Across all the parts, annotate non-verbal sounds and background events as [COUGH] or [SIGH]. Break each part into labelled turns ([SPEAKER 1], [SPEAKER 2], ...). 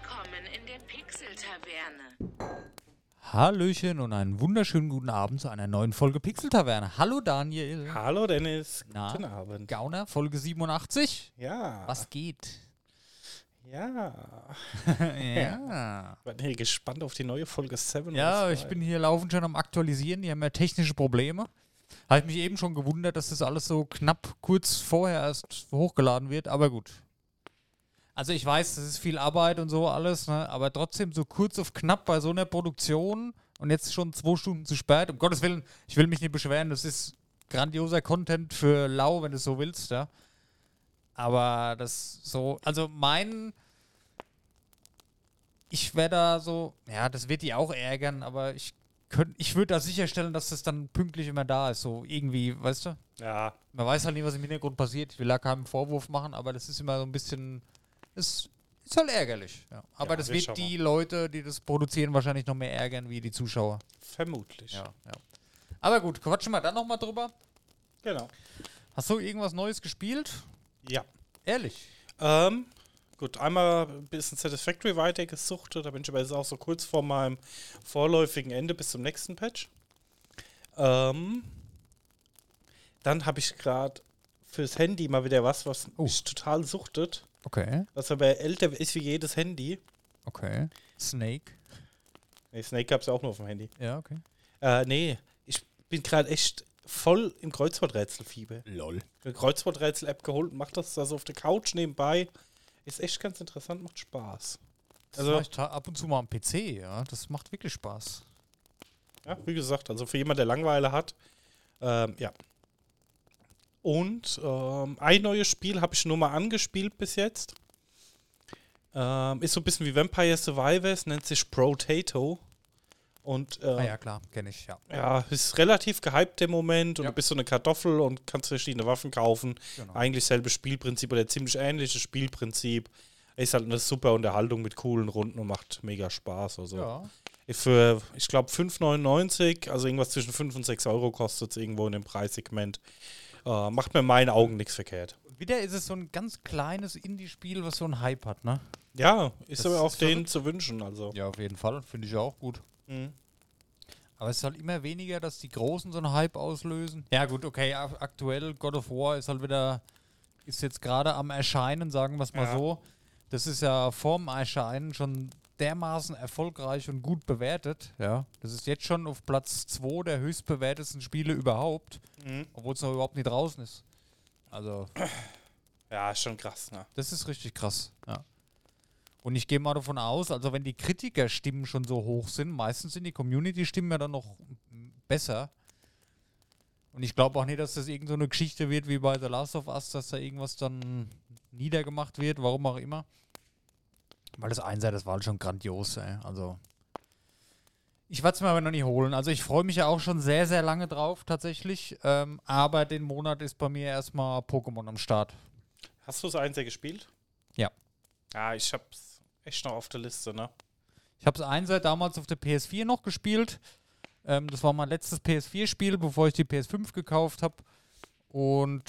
[SPEAKER 1] Willkommen in der Pixel-Taverne.
[SPEAKER 2] Hallöchen und einen wunderschönen guten Abend zu einer neuen Folge Pixel Taverne. Hallo Daniel.
[SPEAKER 3] Hallo Dennis,
[SPEAKER 2] Na?
[SPEAKER 3] guten Abend.
[SPEAKER 2] Gauner, Folge 87.
[SPEAKER 3] Ja.
[SPEAKER 2] Was geht?
[SPEAKER 3] Ja. [LAUGHS]
[SPEAKER 2] ja.
[SPEAKER 3] Bin hier gespannt auf die neue Folge 7.
[SPEAKER 2] Ja, ich bin hier laufend schon am Aktualisieren. Die haben ja technische Probleme. Habe ich mich eben schon gewundert, dass das alles so knapp kurz vorher erst hochgeladen wird, aber gut. Also ich weiß, das ist viel Arbeit und so alles, ne? aber trotzdem so kurz auf knapp bei so einer Produktion und jetzt schon zwei Stunden zu spät. Um Gottes Willen, ich will mich nicht beschweren, das ist grandioser Content für Lau, wenn du es so willst, ja. Aber das so, also mein, ich wäre da so, ja, das wird die auch ärgern, aber ich könnte, ich würde da sicherstellen, dass das dann pünktlich immer da ist, so irgendwie, weißt du?
[SPEAKER 3] Ja,
[SPEAKER 2] Man weiß halt nicht, was im Hintergrund passiert. Ich will da keinen Vorwurf machen, aber das ist immer so ein bisschen. Es ist halt ärgerlich. Ja. Aber
[SPEAKER 3] Ja,
[SPEAKER 2] das
[SPEAKER 3] wir
[SPEAKER 2] wird die Leute, die das produzieren, wahrscheinlich noch mehr ärgern wie die Zuschauer.
[SPEAKER 3] vermutlich.
[SPEAKER 2] Ja, ja. Aber gut, quatschen wir dann nochmal drüber.
[SPEAKER 3] Genau.
[SPEAKER 2] Hast du irgendwas Neues gespielt?
[SPEAKER 3] Ja.
[SPEAKER 2] Ehrlich?
[SPEAKER 3] Ähm, gut, einmal ein bisschen Satisfactory weitergesuchtet, da bin ich aber jetzt auch so kurz vor meinem vorläufigen Ende bis zum nächsten Patch. Ähm, dann habe ich gerade fürs Handy mal wieder was, was
[SPEAKER 2] Oh.
[SPEAKER 3] mich total suchtet,
[SPEAKER 2] Okay,
[SPEAKER 3] was aber älter ist wie jedes Handy.
[SPEAKER 2] okay. Snake?
[SPEAKER 3] Nee, Snake gab es ja auch nur auf dem Handy.
[SPEAKER 2] Ja, okay.
[SPEAKER 3] Äh, nee, ich bin gerade echt voll im Kreuzworträtselfieber.
[SPEAKER 2] Lol.
[SPEAKER 3] Eine Kreuzworträtsel-App geholt, macht das also auf der Couch nebenbei. Ist echt ganz interessant, macht Spaß.
[SPEAKER 2] Das
[SPEAKER 3] Also-
[SPEAKER 2] mache ich ab und zu mal am PC, ja. Das macht wirklich Spaß.
[SPEAKER 3] Ja, wie gesagt, also für jemanden, der Langeweile hat, ähm, ja. Und ähm, ein neues Spiel habe ich nur mal angespielt bis jetzt. Ähm, ist so ein bisschen wie Vampire Survivors, nennt sich Protato. Und äh,
[SPEAKER 2] Ah ja, klar, kenne ich, ja.
[SPEAKER 3] ja, ist relativ gehypt im Moment und
[SPEAKER 2] Ja.
[SPEAKER 3] du bist so eine Kartoffel und kannst verschiedene Waffen kaufen.
[SPEAKER 2] Genau.
[SPEAKER 3] Eigentlich selbes Spielprinzip oder ziemlich ähnliches Spielprinzip. Ist halt eine super Unterhaltung mit coolen Runden und macht mega Spaß. Also
[SPEAKER 2] Ja.
[SPEAKER 3] für, ich glaube, 5,99, also irgendwas zwischen 5 und 6 Euro kostet es irgendwo in dem Preissegment. Äh, macht mir in meinen Augen nichts verkehrt.
[SPEAKER 2] Wieder ist es so ein ganz kleines Indie-Spiel, was so einen Hype hat, ne?
[SPEAKER 3] Ja, ist
[SPEAKER 2] Das
[SPEAKER 3] aber auch
[SPEAKER 2] ist
[SPEAKER 3] denen zu wünschen. Also.
[SPEAKER 2] Ja, auf jeden Fall. Finde ich auch gut.
[SPEAKER 3] Mhm.
[SPEAKER 2] Aber es ist halt immer weniger, dass die Großen so einen Hype auslösen. Ja, gut, okay. ak- Aktuell God of War ist halt wieder, ist jetzt gerade am Erscheinen, sagen wir es mal
[SPEAKER 3] Ja.
[SPEAKER 2] so. Das ist ja vorm Erscheinen schon dermaßen erfolgreich und gut bewertet. Ja, das ist jetzt schon auf Platz 2 der höchstbewertesten Spiele überhaupt,
[SPEAKER 3] Mhm.
[SPEAKER 2] obwohl es noch überhaupt nicht draußen ist. Also, [CLEARS THROAT]
[SPEAKER 3] Ja, ist schon krass. Ne?
[SPEAKER 2] das ist richtig krass. Ja. Und ich gehe mal davon aus, also wenn die Kritikerstimmen schon so hoch sind, meistens sind die Community-Stimmen ja dann noch besser. Und ich glaube auch nicht, dass das irgend so eine Geschichte wird wie bei The Last of Us, dass da irgendwas dann niedergemacht wird, warum auch immer. Weil das Einser, das war halt schon grandios, ey. Also. Ich werde es mir aber noch nicht holen. Also ich freue mich ja auch schon sehr, sehr lange drauf, tatsächlich. Ähm, aber den Monat ist bei mir erstmal Pokémon am Start.
[SPEAKER 3] Hast du es Einser gespielt?
[SPEAKER 2] Ja.
[SPEAKER 3] Ja, ich hab's echt noch auf der Liste, ne?
[SPEAKER 2] Ich habe es Einser damals auf der PS4 noch gespielt. Ähm, das war mein letztes PS4-Spiel, bevor ich die PS5 gekauft habe. Und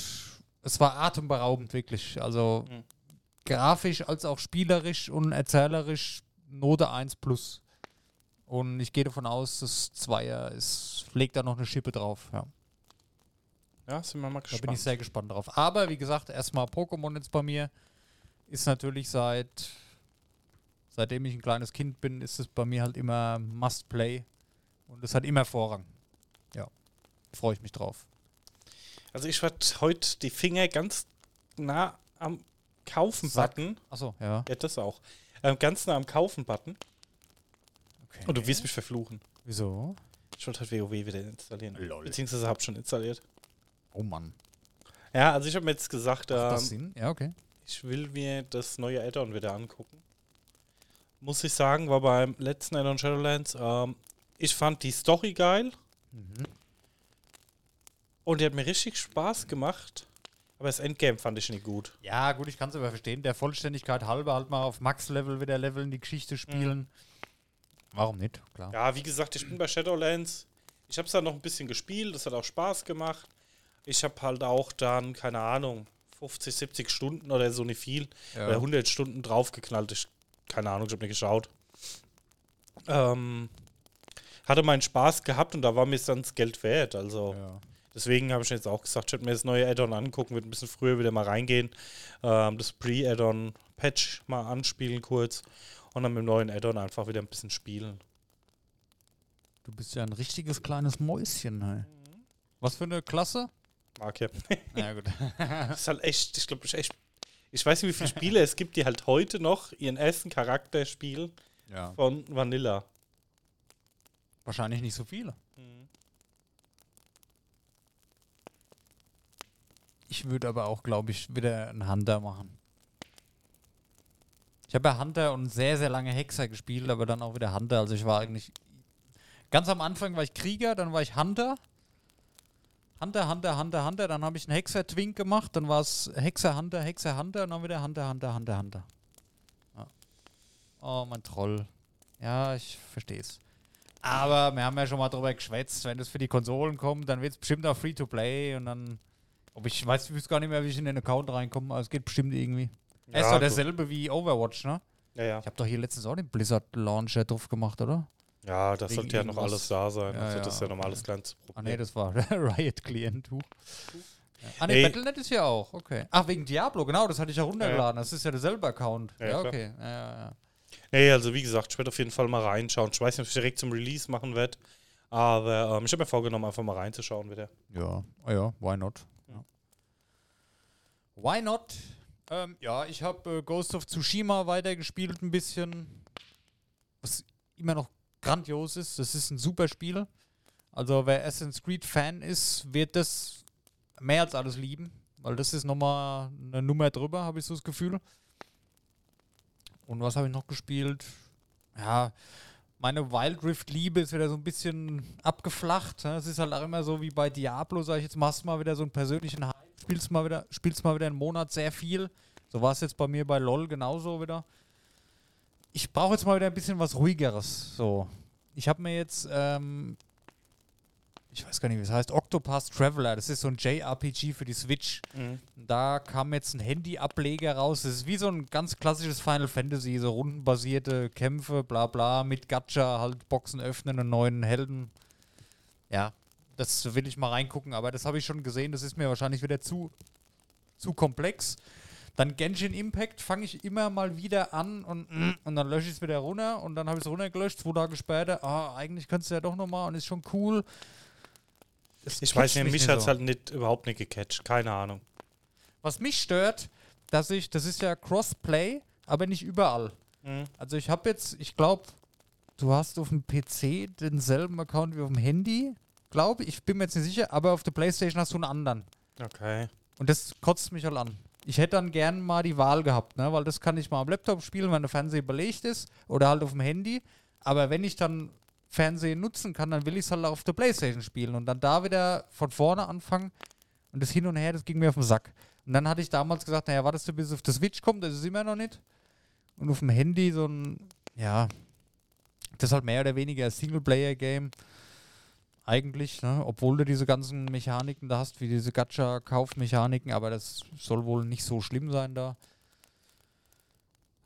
[SPEAKER 2] es war atemberaubend, wirklich. Also
[SPEAKER 3] Mhm.
[SPEAKER 2] Grafisch als auch spielerisch und erzählerisch Note 1 plus. Und ich gehe davon aus, das Zweier ist, legt da noch eine Schippe drauf. Ja.
[SPEAKER 3] Ja, sind wir mal
[SPEAKER 2] Da
[SPEAKER 3] gespannt.
[SPEAKER 2] bin ich sehr gespannt drauf. Aber wie gesagt, erstmal Pokémon jetzt bei mir. Ist natürlich seit seitdem ich ein kleines Kind bin, ist es bei mir halt immer Must-Play. Und es hat immer Vorrang. Ja. Freue ich mich drauf.
[SPEAKER 3] Also ich werde heute die Finger ganz nah am Kaufen-Button.
[SPEAKER 2] Achso, ja.
[SPEAKER 3] Ja, das auch. Ähm, ganz nah am Kaufen-Button.
[SPEAKER 2] Okay.
[SPEAKER 3] Und du wirst mich verfluchen.
[SPEAKER 2] Wieso?
[SPEAKER 3] Ich wollte halt WoW wieder installieren.
[SPEAKER 2] Lol.
[SPEAKER 3] Beziehungsweise habe schon installiert.
[SPEAKER 2] Oh Mann.
[SPEAKER 3] Ja, also ich habe mir jetzt gesagt,
[SPEAKER 2] Macht das
[SPEAKER 3] ähm,
[SPEAKER 2] Sinn? Ja, okay.
[SPEAKER 3] ich will mir das neue Add-on wieder angucken. Muss ich sagen, war beim letzten Add-on Shadowlands, ähm, ich fand die Story geil
[SPEAKER 2] Mhm.
[SPEAKER 3] und die hat mir richtig Spaß gemacht. Aber das Endgame fand ich nicht gut.
[SPEAKER 2] Ja, gut, ich kann es aber verstehen. Der Vollständigkeit halber halt mal auf Max-Level wieder leveln, die Geschichte spielen. Warum nicht? Klar.
[SPEAKER 3] Ja, wie gesagt, ich bin bei Shadowlands. Ich habe es dann noch ein bisschen gespielt, das hat auch Spaß gemacht. Ich habe halt auch dann, keine Ahnung, 50, 70 Stunden oder so nicht viel,
[SPEAKER 2] Ja.
[SPEAKER 3] oder 100 Stunden draufgeknallt. Ich keine Ahnung, ich habe nicht geschaut. Ähm, hatte meinen Spaß gehabt und da war mir es dann das Geld wert. Also
[SPEAKER 2] Ja.
[SPEAKER 3] Deswegen habe ich jetzt auch gesagt, ich werde mir das neue Add-on angucken, wird ein bisschen früher wieder mal reingehen, ähm, das Pre-Add-on-Patch mal anspielen kurz und dann mit dem neuen Add-on einfach wieder ein bisschen spielen.
[SPEAKER 2] Du bist ja ein richtiges kleines Mäuschen. Hey. Was für eine Klasse?
[SPEAKER 3] Mag ja. [LAUGHS]
[SPEAKER 2] Ja, gut.
[SPEAKER 3] Das [LAUGHS] ist halt echt, ich glaube, ich echt. Ich weiß nicht, wie viele Spiele es gibt, die halt heute noch ihren ersten Charakter spielen
[SPEAKER 2] ja.
[SPEAKER 3] von Vanilla.
[SPEAKER 2] Wahrscheinlich nicht so viele. Ich würde aber auch, glaube ich, wieder einen Hunter machen. Ich habe ja Hunter und sehr, sehr lange Hexer gespielt, aber dann auch wieder Hunter. Also ich war eigentlich. Ganz am Anfang war ich Krieger, dann war ich Hunter. Hunter, Hunter, Hunter, Hunter. Dann habe ich einen Hexer-Twink gemacht. Dann war es Hexer, Hunter, Hexer, Hunter. Und dann wieder Hunter, Hunter, Hunter, Hunter. Ja. Oh, mein Troll. Ja, ich verstehe es. Aber wir haben ja schon mal drüber geschwätzt, wenn das für die Konsolen kommt, dann wird es bestimmt auch Free-to-Play und dann. Ob ich weiß, ich wüsste gar nicht mehr, wie ich in den Account reinkomme, aber es geht bestimmt irgendwie. er ist
[SPEAKER 3] Ja,
[SPEAKER 2] doch
[SPEAKER 3] gut.
[SPEAKER 2] derselbe wie Overwatch, ne?
[SPEAKER 3] Ja, ja.
[SPEAKER 2] Ich habe doch hier letztens auch den Blizzard Launcher drauf gemacht, oder?
[SPEAKER 3] Ja, das
[SPEAKER 2] Wegen
[SPEAKER 3] sollte ja noch alles da sein.
[SPEAKER 2] Ja,
[SPEAKER 3] also
[SPEAKER 2] ja,
[SPEAKER 3] das ist ja
[SPEAKER 2] okay.
[SPEAKER 3] normales kleines
[SPEAKER 2] Ah
[SPEAKER 3] Problem.
[SPEAKER 2] nee, das war. [LAUGHS] Huch. Ja. Ah nee,
[SPEAKER 3] Ey.
[SPEAKER 2] Battle.net ist ja auch, okay. Ach, wegen Diablo, genau, das hatte ich ja runtergeladen. Das ist ja derselbe Account.
[SPEAKER 3] Ja,
[SPEAKER 2] Ja, okay. Ja, ja, ja.
[SPEAKER 3] Nee, also wie gesagt, ich werde auf jeden Fall mal reinschauen. Ich weiß nicht, ob ich direkt zum Release machen werde. Aber ähm, ich habe mir vorgenommen, einfach mal reinzuschauen wieder.
[SPEAKER 2] Ja, ah ja, why not? Why not? Ähm, ja, ich habe äh, Ghost of Tsushima weitergespielt ein bisschen. Was immer noch grandios ist. Das ist ein super Spiel. Also wer Assassin's Creed Fan ist, wird das mehr als alles lieben. Weil das ist nochmal eine Nummer drüber, habe ich so das Gefühl. Und was habe ich noch gespielt? Ja, meine Wild Rift Liebe ist wieder so ein bisschen abgeflacht. ne? Es ist halt auch immer so wie bei Diablo, sag ich jetzt, machst du mal wieder so einen persönlichen Hype, spielst mal wieder, spielst mal wieder einen Monat sehr viel. So war es jetzt bei mir bei LOL genauso wieder. Ich brauche jetzt mal wieder ein bisschen was ruhigeres. So. Ich habe mir jetzt, ähm, ich weiß gar nicht, wie es heißt, Octopath Traveler. Das ist so ein JRPG für die Switch. Da kam jetzt ein Handy-Ableger raus. Das ist wie so ein ganz klassisches Final Fantasy, so rundenbasierte Kämpfe, bla bla, mit Gacha, halt Boxen öffnen und neuen Helden. Ja, das will ich mal reingucken, aber das habe ich schon gesehen. Das ist mir wahrscheinlich wieder zu, zu komplex. Dann Genshin Impact fange ich immer mal wieder an und, und dann lösche ich es wieder runter und dann habe ich es runtergelöscht, zwei Tage später. Ah, eigentlich könntest du ja doch nochmal und ist schon cool. Das
[SPEAKER 3] Ich weiß nicht, mich
[SPEAKER 2] nicht
[SPEAKER 3] hat es
[SPEAKER 2] so.
[SPEAKER 3] halt nicht, überhaupt nicht gecatcht. Keine Ahnung.
[SPEAKER 2] Was mich stört, dass ich, das ist ja Crossplay, aber nicht überall.
[SPEAKER 3] Mhm.
[SPEAKER 2] Also ich habe jetzt, ich glaube, du hast auf dem PC denselben Account wie auf dem Handy, glaube ich, bin mir jetzt nicht sicher, aber auf der Playstation hast du einen anderen.
[SPEAKER 3] Okay.
[SPEAKER 2] Und das kotzt mich halt an. Ich hätte dann gern mal die Wahl gehabt, ne? weil das kann ich mal am Laptop spielen, wenn der Fernseher belegt ist oder halt auf dem Handy. Aber wenn ich dann Fernsehen nutzen kann, dann will ich es halt auf der Playstation spielen und dann da wieder von vorne anfangen. Und das Hin und Her, das ging mir auf den Sack. Und dann hatte ich damals gesagt, naja, wartest du, bis es auf der Switch kommt, das ist immer noch nicht. Und auf dem Handy so ein, ja, das ist halt mehr oder weniger ein Singleplayer-Game. Eigentlich, ne? obwohl du diese ganzen Mechaniken da hast, wie diese Gacha-Kaufmechaniken, aber das soll wohl nicht so schlimm sein da.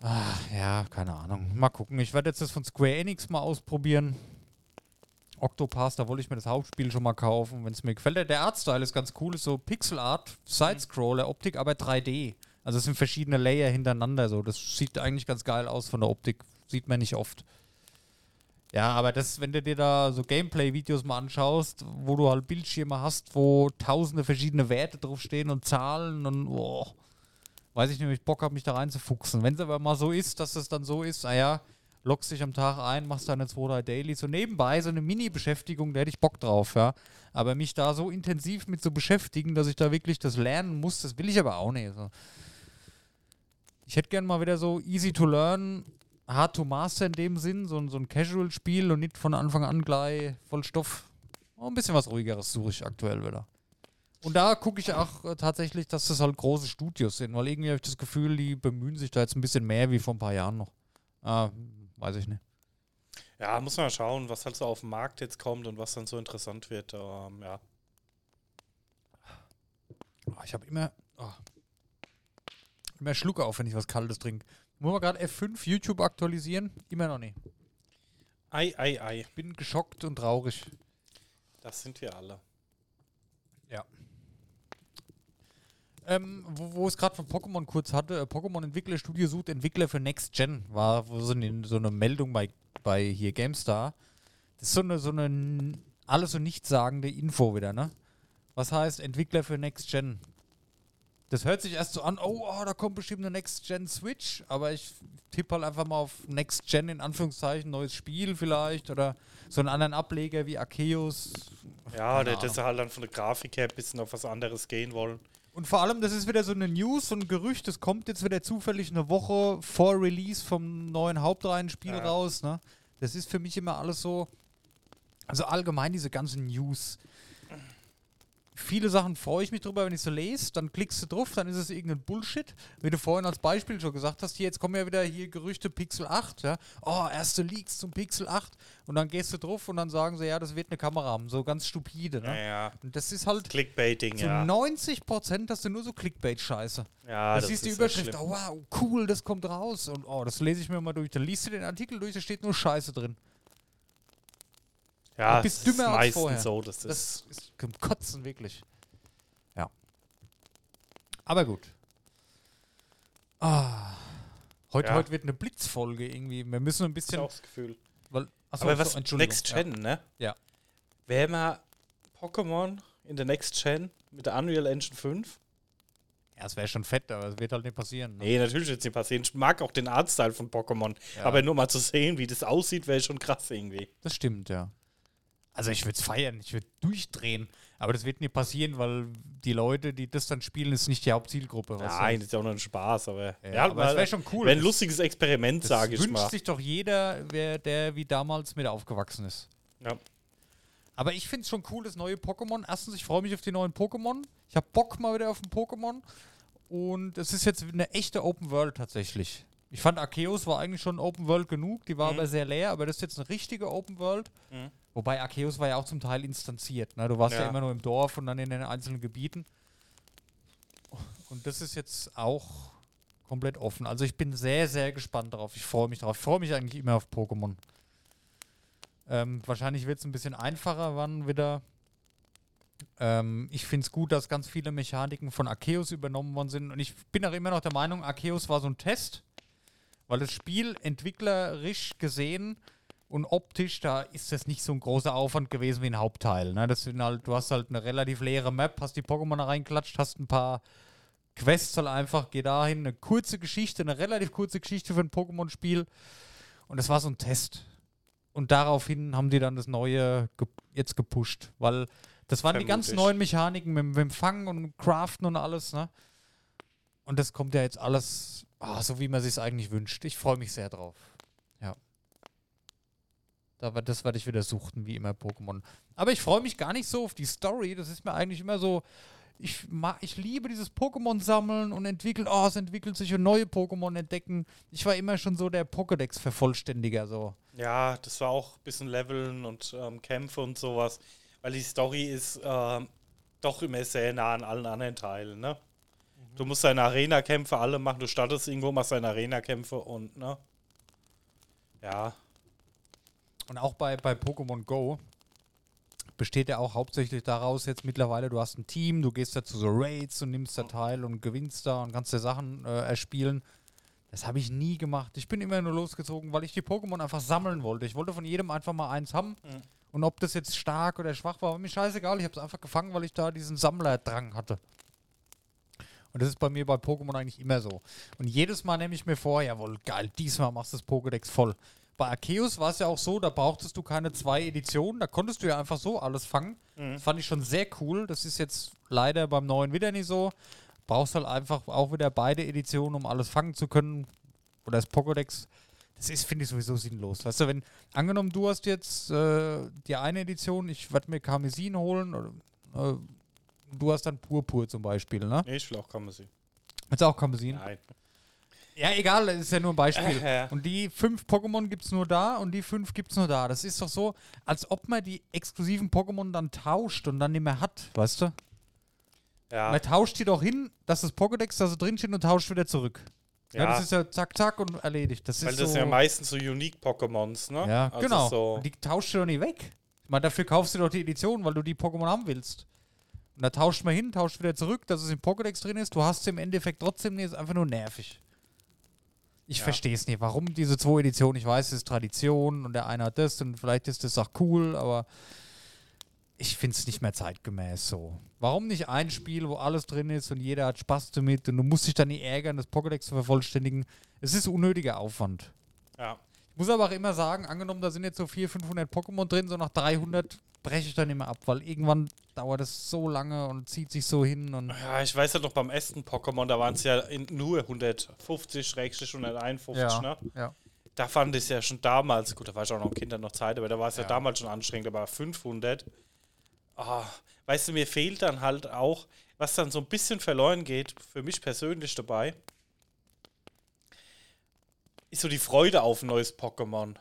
[SPEAKER 2] Ach, ja, keine Ahnung. Mal gucken. Ich werde jetzt das von Square Enix mal ausprobieren. Octopath, da wollte ich mir das Hauptspiel schon mal kaufen, wenn es mir gefällt. Der- Der Artstyle ist ganz cool, ist so Pixel Art, Sidescroller, Optik, aber 3D. Also es sind verschiedene Layer hintereinander so. Das sieht eigentlich ganz geil aus von der Optik. Sieht man nicht oft. Ja, aber das, wenn du dir da so Gameplay-Videos mal anschaust, wo du halt Bildschirme hast, wo tausende verschiedene Werte draufstehen und Zahlen und boah, weiß ich nicht, ob ich Bock habe, mich da reinzufuchsen. Wenn es aber mal so ist, dass es dann so ist, naja, lockst dich am Tag ein, machst deine 2, 3 Daily, so nebenbei, so eine Mini-Beschäftigung, da hätte ich Bock drauf, ja. Aber mich da so intensiv mit zu beschäftigen, dass ich da wirklich das lernen muss, das will ich aber auch nicht. So. Ich hätte gern mal wieder so easy to learn, hard to master in dem Sinn, so, ein- so ein Casual-Spiel und nicht von Anfang an gleich voll Stoff. Oh, ein bisschen was ruhigeres suche ich aktuell wieder. Und da gucke ich auch äh, tatsächlich, dass das halt große Studios sind, weil irgendwie habe ich das Gefühl, die bemühen sich da jetzt ein bisschen mehr wie vor ein paar Jahren noch. Ah, weiß ich nicht.
[SPEAKER 3] Ja, muss man mal schauen, was halt so auf den Markt jetzt kommt und was dann so interessant wird. Ähm, ja.
[SPEAKER 2] Ah, Ich habe immer. ah. mehr Schluck auf, wenn ich was Kaltes trinke. Muss man gerade F5 YouTube aktualisieren? Immer noch nicht.
[SPEAKER 3] Ei, ei, ei.
[SPEAKER 2] Bin geschockt und traurig.
[SPEAKER 3] Das sind wir alle.
[SPEAKER 2] Ja. Ähm, wo, wo es gerade von Pokémon kurz hatte, äh, Pokémon Entwicklerstudio sucht Entwickler für Next Gen, war wo so, eine, so eine Meldung bei, bei hier GameStar. Das ist so eine, so eine alles so nichtssagende Info wieder, ne? Was heißt Entwickler für Next Gen? Das hört sich erst so an, oh, oh da kommt bestimmt eine Next Gen Switch, aber ich tippe halt einfach mal auf Next Gen in Anführungszeichen, neues Spiel vielleicht oder so einen anderen Ableger wie Arceus.
[SPEAKER 3] Ja, der, sie halt dann von der Grafik her ein bisschen auf was anderes gehen wollen.
[SPEAKER 2] Und vor allem, das ist wieder so eine News, so ein Gerücht, das kommt jetzt wieder zufällig eine Woche vor Release vom neuen Hauptreihenspiel
[SPEAKER 3] Ja.
[SPEAKER 2] raus. Ne? Das ist für mich immer alles so. Also allgemein diese ganzen News. Viele Sachen freue ich mich drüber, wenn ich so lese, dann klickst du drauf, dann ist es irgendein Bullshit. Wie du vorhin als Beispiel schon gesagt hast, hier, jetzt kommen ja wieder hier Gerüchte Pixel 8, ja. Oh, erste Leaks zum Pixel 8. Und dann gehst du drauf und dann sagen sie, ja, das wird eine Kamera haben. So ganz stupide, ne?
[SPEAKER 3] Naja,
[SPEAKER 2] Und das ist halt
[SPEAKER 3] Clickbaiting,
[SPEAKER 2] zu
[SPEAKER 3] ja.
[SPEAKER 2] 90 Prozent hast du nur so Clickbait-Scheiße.
[SPEAKER 3] ja.
[SPEAKER 2] da siehst du die
[SPEAKER 3] ist
[SPEAKER 2] Überschrift, oh wow, cool, das kommt raus. Und oh, das lese ich mir mal durch. Dann liest du den Artikel durch, da steht nur Scheiße drin.
[SPEAKER 3] Ja,
[SPEAKER 2] du bist
[SPEAKER 3] ist
[SPEAKER 2] dümmer als
[SPEAKER 3] meistens
[SPEAKER 2] vorher.
[SPEAKER 3] so. Das ist,
[SPEAKER 2] Das ist zum Kotzen, wirklich. Ja. Aber gut. Ah. Heute,
[SPEAKER 3] Ja.
[SPEAKER 2] heute wird eine Blitzfolge irgendwie. Wir müssen ein
[SPEAKER 3] ist
[SPEAKER 2] bisschen.
[SPEAKER 3] auch das Gefühl.
[SPEAKER 2] Weil, achso,
[SPEAKER 3] Aber
[SPEAKER 2] so,
[SPEAKER 3] was
[SPEAKER 2] Entschuldigung,
[SPEAKER 3] Next
[SPEAKER 2] ja.
[SPEAKER 3] Gen, ne?
[SPEAKER 2] Ja.
[SPEAKER 3] Wäre mal Pokémon in der Next Gen mit der Unreal Engine 5?
[SPEAKER 2] Ja, es wäre schon fett, aber es wird halt nicht passieren. Ne?
[SPEAKER 3] Nee, natürlich wird es nicht passieren. Ich mag auch den Artstyle von Pokémon.
[SPEAKER 2] Ja.
[SPEAKER 3] Aber nur mal zu sehen, wie das aussieht, wäre schon krass irgendwie.
[SPEAKER 2] Das stimmt, ja. Also ich würde es feiern, ich würde durchdrehen, aber das wird nicht passieren, weil die Leute, die das dann spielen, ist nicht die Hauptzielgruppe.
[SPEAKER 3] Nein, das ist ja auch nur ein Spaß, aber.
[SPEAKER 2] Ja, aber es wäre schon cool.
[SPEAKER 3] Wäre ein lustiges Experiment, sage ich
[SPEAKER 2] wünscht
[SPEAKER 3] mal.
[SPEAKER 2] sich doch jeder, wer, der wie damals mit aufgewachsen ist.
[SPEAKER 3] Ja.
[SPEAKER 2] Aber ich finde es schon cool, das neue Pokémon. Erstens, ich freue mich auf die neuen Pokémon. Ich habe Bock mal wieder auf ein Pokémon. Und es ist jetzt eine echte Open World tatsächlich. Ich fand Arceus war eigentlich schon Open World genug, die war
[SPEAKER 3] Mhm.
[SPEAKER 2] aber sehr leer, aber das ist jetzt eine richtige Open World.
[SPEAKER 3] Mhm.
[SPEAKER 2] Wobei Arceus war ja auch zum Teil instanziert. Ne? Du warst ja.
[SPEAKER 3] Ja.
[SPEAKER 2] immer nur im Dorf und dann in den einzelnen Gebieten. Und das ist jetzt auch komplett offen. Also ich bin sehr, sehr gespannt darauf. Ich freue mich darauf. Ich freue mich eigentlich immer auf Pokémon. Ähm, wahrscheinlich wird es ein bisschen einfacher, wann wieder. Ähm, ich finde es gut, dass ganz viele Mechaniken von Arceus übernommen worden sind. Und ich bin auch immer noch der Meinung, Arceus war so ein Test, weil das Spiel entwicklerisch gesehen und optisch, da ist das nicht so ein großer Aufwand gewesen wie ein Hauptteil. Ne? Das sind halt, du hast halt eine relativ leere Map, hast die Pokémon da reinklatscht, hast ein paar Quests halt einfach, geh dahin, eine kurze Geschichte, eine relativ kurze Geschichte für ein Pokémon-Spiel. Und das war so ein Test. Und daraufhin haben die dann das Neue ge jetzt gepusht, weil das waren die ganz neuen Mechaniken mit, mit dem Fangen und Craften und alles, ne? Und das kommt ja jetzt alles ah, so, wie man sich eigentlich wünscht. Ich freue mich sehr drauf. Da, wird- das werde ich wieder suchten, wie immer Pokémon. Aber ich freue mich gar nicht so auf die Story. Das ist mir eigentlich immer so. Ich, ma- ich liebe dieses Pokémon sammeln und entwickeln. Oh, es entwickelt sich und neue Pokémon entdecken. Ich war immer schon so der Pokédex-Vervollständiger. So.
[SPEAKER 3] Ja, das war auch ein bisschen Leveln und ähm, Kämpfe und sowas. Weil die Story ist ähm, doch immer sehr nah an allen anderen Teilen, ne?
[SPEAKER 2] Mhm.
[SPEAKER 3] Du musst deine Arena-Kämpfe alle machen. Du startest irgendwo, machst deine Arena-Kämpfe und, ne? Ja.
[SPEAKER 2] Und auch bei, bei Pokémon Go besteht ja auch hauptsächlich daraus jetzt mittlerweile, du hast ein Team, du gehst da zu so Raids und nimmst da teil und gewinnst da und kannst dir Sachen äh, erspielen. Das habe ich nie gemacht. Ich bin immer nur losgezogen, weil ich die Pokémon einfach sammeln wollte. Ich wollte von jedem einfach mal eins haben.
[SPEAKER 3] Mhm.
[SPEAKER 2] Und ob das jetzt stark oder schwach war, war mir scheißegal. Ich habe es einfach gefangen, weil ich da diesen Sammlerdrang hatte. Und das ist bei mir bei Pokémon eigentlich immer so. Und jedes Mal nehme ich mir vor, jawohl, geil, diesmal machst du das Pokédex voll. Bei Arceus war es ja auch so, da brauchtest du keine zwei Editionen, da konntest du ja einfach so alles fangen.
[SPEAKER 3] Mhm.
[SPEAKER 2] Das fand ich schon sehr cool. Das ist jetzt leider beim neuen wieder nicht so. Brauchst halt einfach auch wieder beide Editionen, um alles fangen zu können. Oder das Pokédex. Das ist, finde ich, sowieso sinnlos. Weißt du, wenn, angenommen, du hast jetzt äh, die eine Edition, ich werde mir Karmesin holen, oder, äh, du hast dann Purpur zum Beispiel, ne?
[SPEAKER 3] Nee, ich will auch Kamasi.
[SPEAKER 2] Jetzt auch Karmesin.
[SPEAKER 3] Nein.
[SPEAKER 2] Ja, egal, das ist ja nur ein Beispiel.
[SPEAKER 3] Ja.
[SPEAKER 2] Und die fünf Pokémon gibt es nur da und die fünf gibt es nur da. Das ist doch so, als ob man die exklusiven Pokémon dann tauscht und dann nicht mehr hat, weißt du?
[SPEAKER 3] Ja.
[SPEAKER 2] Man tauscht die doch hin, dass das Pokédex da so drin steht und tauscht wieder zurück. Ja.
[SPEAKER 3] Ja.
[SPEAKER 2] das ist ja zack, zack und erledigt. Das
[SPEAKER 3] Weil
[SPEAKER 2] ist
[SPEAKER 3] das
[SPEAKER 2] so,
[SPEAKER 3] sind ja meistens so Unique-Pokémons, ne?
[SPEAKER 2] Ja,
[SPEAKER 3] Also
[SPEAKER 2] genau.
[SPEAKER 3] So,
[SPEAKER 2] die tauscht du doch nicht weg. Ich meine, dafür kaufst du doch die Edition, weil du die Pokémon haben willst. Und da tauscht man hin, tauscht wieder zurück, dass es im Pokédex drin ist. Du hast sie im Endeffekt trotzdem nicht, ist einfach nur nervig. Ich
[SPEAKER 3] Ja.
[SPEAKER 2] verstehe es nicht. Warum diese zwei Editionen? Ich weiß, es ist Tradition und der eine hat das und vielleicht ist das auch cool, aber ich finde es nicht mehr zeitgemäß so. Warum nicht ein Spiel, wo alles drin ist und jeder hat Spaß damit und du musst dich dann nicht ärgern, das Pokédex zu vervollständigen? Es ist unnötiger Aufwand.
[SPEAKER 3] ja.
[SPEAKER 2] Ich muss aber auch immer sagen, angenommen, da sind jetzt so 400, 500 Pokémon drin, so nach 300 breche ich dann immer ab, weil irgendwann dauert es so lange und zieht sich so hin und
[SPEAKER 3] ja, ich weiß ja noch beim ersten Pokémon, da waren es ja nur 150, schrägstrich 151, ne?
[SPEAKER 2] ja.
[SPEAKER 3] Da fand ich es ja schon damals, gut, da war ich auch noch Kinder noch Zeit, aber da war es ja.
[SPEAKER 2] Ja.
[SPEAKER 3] damals schon anstrengend, aber 500. Ah, weißt du, mir fehlt dann halt auch, was dann so ein bisschen verloren geht, für mich persönlich dabei, ist so die Freude auf ein neues Pokémon.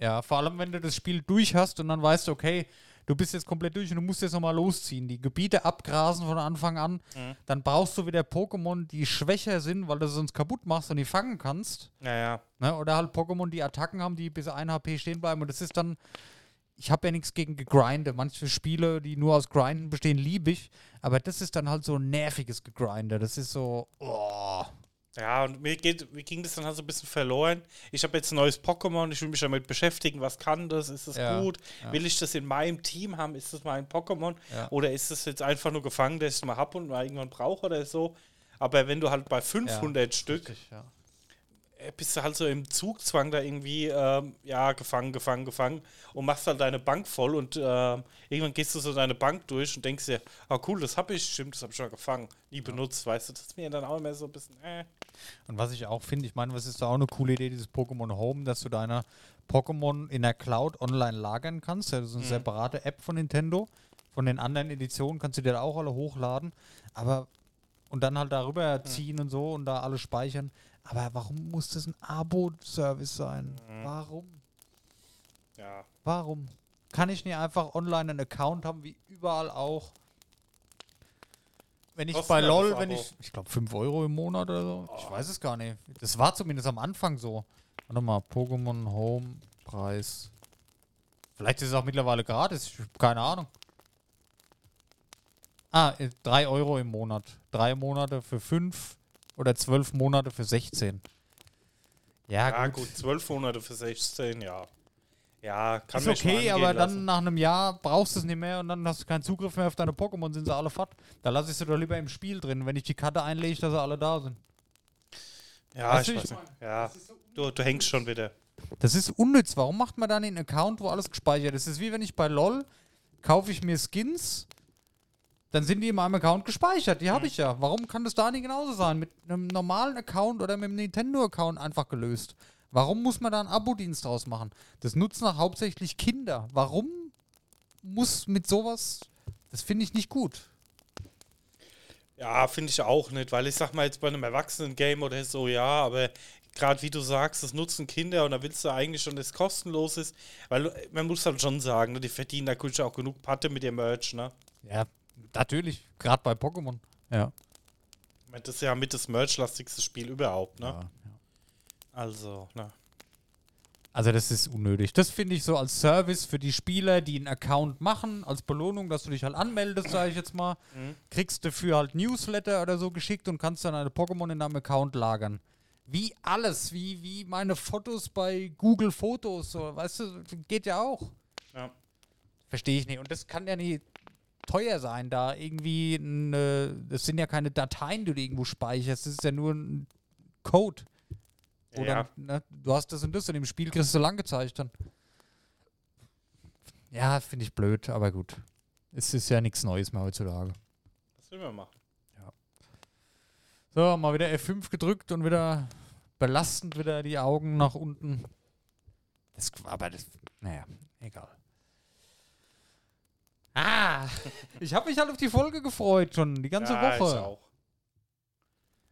[SPEAKER 2] Ja, vor allem, wenn du das Spiel durch hast und dann weißt du, okay, du bist jetzt komplett durch und du musst jetzt nochmal losziehen, die Gebiete abgrasen von Anfang an,
[SPEAKER 3] Mhm.
[SPEAKER 2] dann brauchst du wieder Pokémon, die schwächer sind, weil du sie sonst kaputt machst und die fangen kannst.
[SPEAKER 3] Naja,
[SPEAKER 2] Ne? Oder halt Pokémon, die Attacken haben, die bis 1 HP stehen bleiben. Und das ist dann. Ich habe ja nichts gegen Gegrinde. Manche Spiele, die nur aus Grinden bestehen, liebe ich. Aber das ist dann halt so ein nerviges Gegrinde. Das ist so. Oh.
[SPEAKER 3] Ja, und mir, geht, mir ging das dann halt so ein bisschen verloren. Ich habe jetzt ein neues Pokémon, ich will mich damit beschäftigen, was kann das, ist das
[SPEAKER 2] Ja,
[SPEAKER 3] gut,
[SPEAKER 2] ja.
[SPEAKER 3] will ich das in meinem Team haben, ist das mein Pokémon
[SPEAKER 2] Ja.
[SPEAKER 3] oder ist das jetzt einfach nur gefangen, dass ich es mal habe und mal irgendwann brauche oder so. Aber wenn du halt bei 500 Stück
[SPEAKER 2] Ja.
[SPEAKER 3] äh, bist du halt so im Zugzwang da irgendwie, ähm, ja, gefangen, gefangen, gefangen und machst halt deine Bank voll und ähm, irgendwann gehst du so deine Bank durch und denkst dir, ah cool, das habe ich, stimmt, das habe ich schon gefangen, nie benutzt, weißt du, das ist mir dann auch immer so ein bisschen, äh.
[SPEAKER 2] Und was ich auch finde, ich meine, was ist da auch eine coole Idee, dieses Pokémon Home, dass du deine Pokémon in der Cloud online lagern kannst. Das ist eine separate App von Nintendo. Von den anderen Editionen kannst du dir da auch alle hochladen. Aber und dann halt darüber ziehen und so und da alle speichern. Aber warum muss das ein Abo-Service sein? Warum?
[SPEAKER 3] Ja,
[SPEAKER 2] Warum? Kann ich nicht einfach online einen Account haben, wie überall auch? Wenn ich bei LOL, wenn ich, ich glaube 5 Euro im Monat oder so. Ich weiß es gar nicht. Das war zumindest am Anfang so. Warte mal, Pokémon Home Preis. Vielleicht ist es auch mittlerweile gratis, ich hab keine Ahnung. Ah, 3 Euro im Monat. Drei Monate für 5 oder 12 Monate für 16. Ja,
[SPEAKER 3] ja
[SPEAKER 2] gut.
[SPEAKER 3] gut, 12 Monate für 16, ja. Ja, kann
[SPEAKER 2] ist okay, aber dann
[SPEAKER 3] lassen.
[SPEAKER 2] nach einem Jahr brauchst du es nicht mehr und dann hast du keinen Zugriff mehr auf deine Pokémon, sind sie alle fort. Da lasse ich sie doch lieber im Spiel drin, wenn ich die Karte einlege, dass sie alle da sind.
[SPEAKER 3] Ja,
[SPEAKER 2] Weißt
[SPEAKER 3] ich
[SPEAKER 2] du,
[SPEAKER 3] weiß
[SPEAKER 2] ich
[SPEAKER 3] nicht. Ja, du, du hängst schon wieder.
[SPEAKER 2] Das ist unnütz. Warum macht man dann einen Account, wo alles gespeichert ist? Das ist wie wenn ich bei LOL kaufe ich mir Skins, dann sind die in meinem Account gespeichert. Die habe ich ja. Warum kann das da nicht genauso sein? Mit einem normalen Account oder mit einem Nintendo-Account einfach gelöst. Warum muss man da einen Abo-Dienst draus machen? Das nutzen auch hauptsächlich Kinder. Warum muss mit sowas. Das finde ich nicht gut.
[SPEAKER 3] Ja, finde ich auch nicht, weil ich sag mal jetzt bei einem Erwachsenen-Game oder so, ja, aber gerade wie du sagst, das nutzen Kinder und da willst du eigentlich schon, dass es kostenlos ist, weil äh, man muss halt schon sagen, ne, die verdienen da natürlich auch genug Patte mit dem Merch, ne?
[SPEAKER 2] Ja, natürlich. Gerade bei Pokémon. Ja.
[SPEAKER 3] Das ist ja mit das Merch-lastigste Spiel überhaupt, ne?
[SPEAKER 2] ja.
[SPEAKER 3] Also, ne?
[SPEAKER 2] Also das ist unnötig. Das finde ich so als Service für die Spieler, die einen Account machen, als Belohnung, dass du dich halt anmeldest, sage ich jetzt mal. Kriegst dafür halt Newsletter oder so geschickt und kannst dann eine Pokémon in deinem Account lagern. Wie alles, wie, wie meine Fotos bei Google Fotos, so, weißt du, geht ja auch.
[SPEAKER 3] Ja.
[SPEAKER 2] Verstehe ich nicht. Und das kann ja nicht teuer sein, da irgendwie, eine, das sind ja keine Dateien, die du irgendwo speicherst, das ist ja nur ein Code. Oder
[SPEAKER 3] Ja.
[SPEAKER 2] ne, du hast das und das und im Spiel kriegst du lang gezeigt dann. Ja, finde ich blöd, aber gut. Es ist ja nichts Neues mehr heutzutage.
[SPEAKER 3] Was will man machen?
[SPEAKER 2] So, mal wieder F5 gedrückt und wieder belastend wieder die Augen nach unten. Das, aber das, naja, egal. Ah, [LAUGHS] ich habe mich halt auf die Folge gefreut schon, die ganze
[SPEAKER 3] ja, Ich
[SPEAKER 2] Woche.
[SPEAKER 3] auch.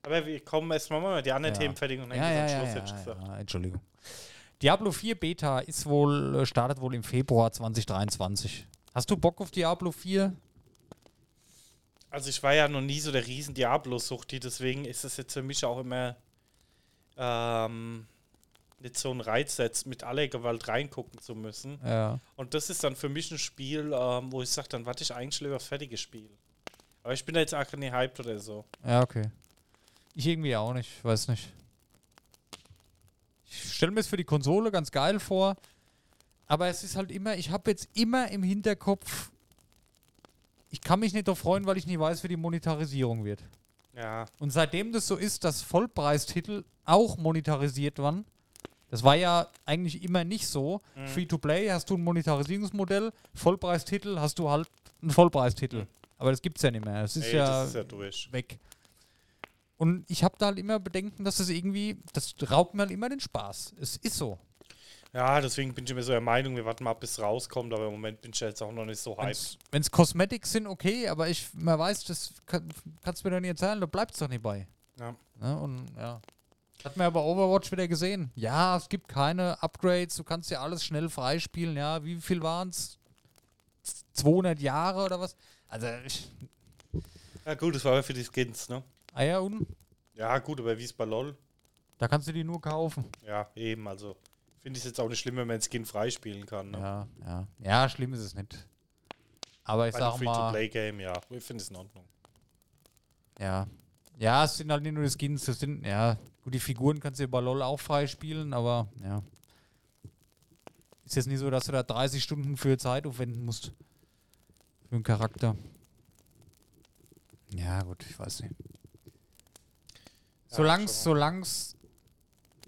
[SPEAKER 3] Aber wir kommen erstmal mal die anderen
[SPEAKER 2] Ja.
[SPEAKER 3] Themen fertig und dann
[SPEAKER 2] Ja, ja,
[SPEAKER 3] geht's
[SPEAKER 2] ja,
[SPEAKER 3] Schluss, hätte ich gesagt.
[SPEAKER 2] ja, Entschuldigung. Diablo 4 Beta ist wohl, äh, startet wohl im Februar 2023. Hast du Bock auf Diablo 4?
[SPEAKER 3] Also ich war ja noch nie so der riesen Diablo-Suchti, deswegen ist es jetzt für mich auch immer ähm, nicht so ein Reiz, jetzt mit aller Gewalt reingucken zu müssen.
[SPEAKER 2] Ja.
[SPEAKER 3] Und das ist dann für mich ein Spiel, ähm, wo ich sage, dann warte ich eigentlich lieber auf fertiges Spiel. Aber ich bin da jetzt auch nicht hyped oder so.
[SPEAKER 2] Ja, okay. Ich irgendwie auch nicht, weiß nicht. Ich stelle mir es für die Konsole ganz geil vor, aber es ist halt immer, ich habe jetzt immer im Hinterkopf, ich kann mich nicht darauf freuen, weil ich nie weiß, wie die Monetarisierung wird.
[SPEAKER 3] Ja,
[SPEAKER 2] Und seitdem das so ist, dass Vollpreistitel auch monetarisiert waren, das war ja eigentlich immer nicht so.
[SPEAKER 3] Mhm.
[SPEAKER 2] Free-to-Play hast du ein Monetarisierungsmodell, Vollpreistitel hast du halt einen Vollpreistitel.
[SPEAKER 3] Mhm.
[SPEAKER 2] Aber das gibt es ja nicht mehr. Es ist
[SPEAKER 3] ey,
[SPEAKER 2] ja,
[SPEAKER 3] das ist ja durch.
[SPEAKER 2] weg. Und ich habe da halt immer Bedenken, dass das irgendwie, das raubt mir halt immer den Spaß. Es ist so.
[SPEAKER 3] Ja, deswegen bin ich immer so der Meinung, wir warten mal, bis es rauskommt, aber im Moment bin ich jetzt auch noch nicht so hyped.
[SPEAKER 2] Wenn es Cosmetics sind, okay, aber ich, man weiß, das kann, kannst du mir doch nicht erzählen, da bleibt es doch nicht bei.
[SPEAKER 3] Ja.
[SPEAKER 2] Ne? Und ja. Hat man ja bei Overwatch wieder gesehen. Ja, es gibt keine Upgrades, du kannst ja alles schnell freispielen. Ja, wie viel waren es? 200 Jahre oder was? Also, ich,
[SPEAKER 3] Ja gut, das war aber für die Skins, ne?
[SPEAKER 2] Ja, und?
[SPEAKER 3] Ja gut, aber wie es bei LOL?
[SPEAKER 2] Da kannst du die nur kaufen.
[SPEAKER 3] Ja, eben, also finde ich es jetzt auch nicht schlimm, wenn man Skin freispielen kann. Ne?
[SPEAKER 2] Ja, ja. Ja, schlimm ist es nicht. Aber ich
[SPEAKER 3] Bei
[SPEAKER 2] sag mal,
[SPEAKER 3] Free-to-Play-Game, ja, ich finde es in Ordnung.
[SPEAKER 2] ja. Ja, es sind halt nicht nur die Skins, das sind, ja, gut, die Figuren kannst du bei LOL auch freispielen, aber ja. Ist jetzt nicht so, dass du da 30 Stunden für Zeit aufwenden musst. Für einen Charakter. Ja, gut, ich weiß nicht.
[SPEAKER 3] Schon.
[SPEAKER 2] solang's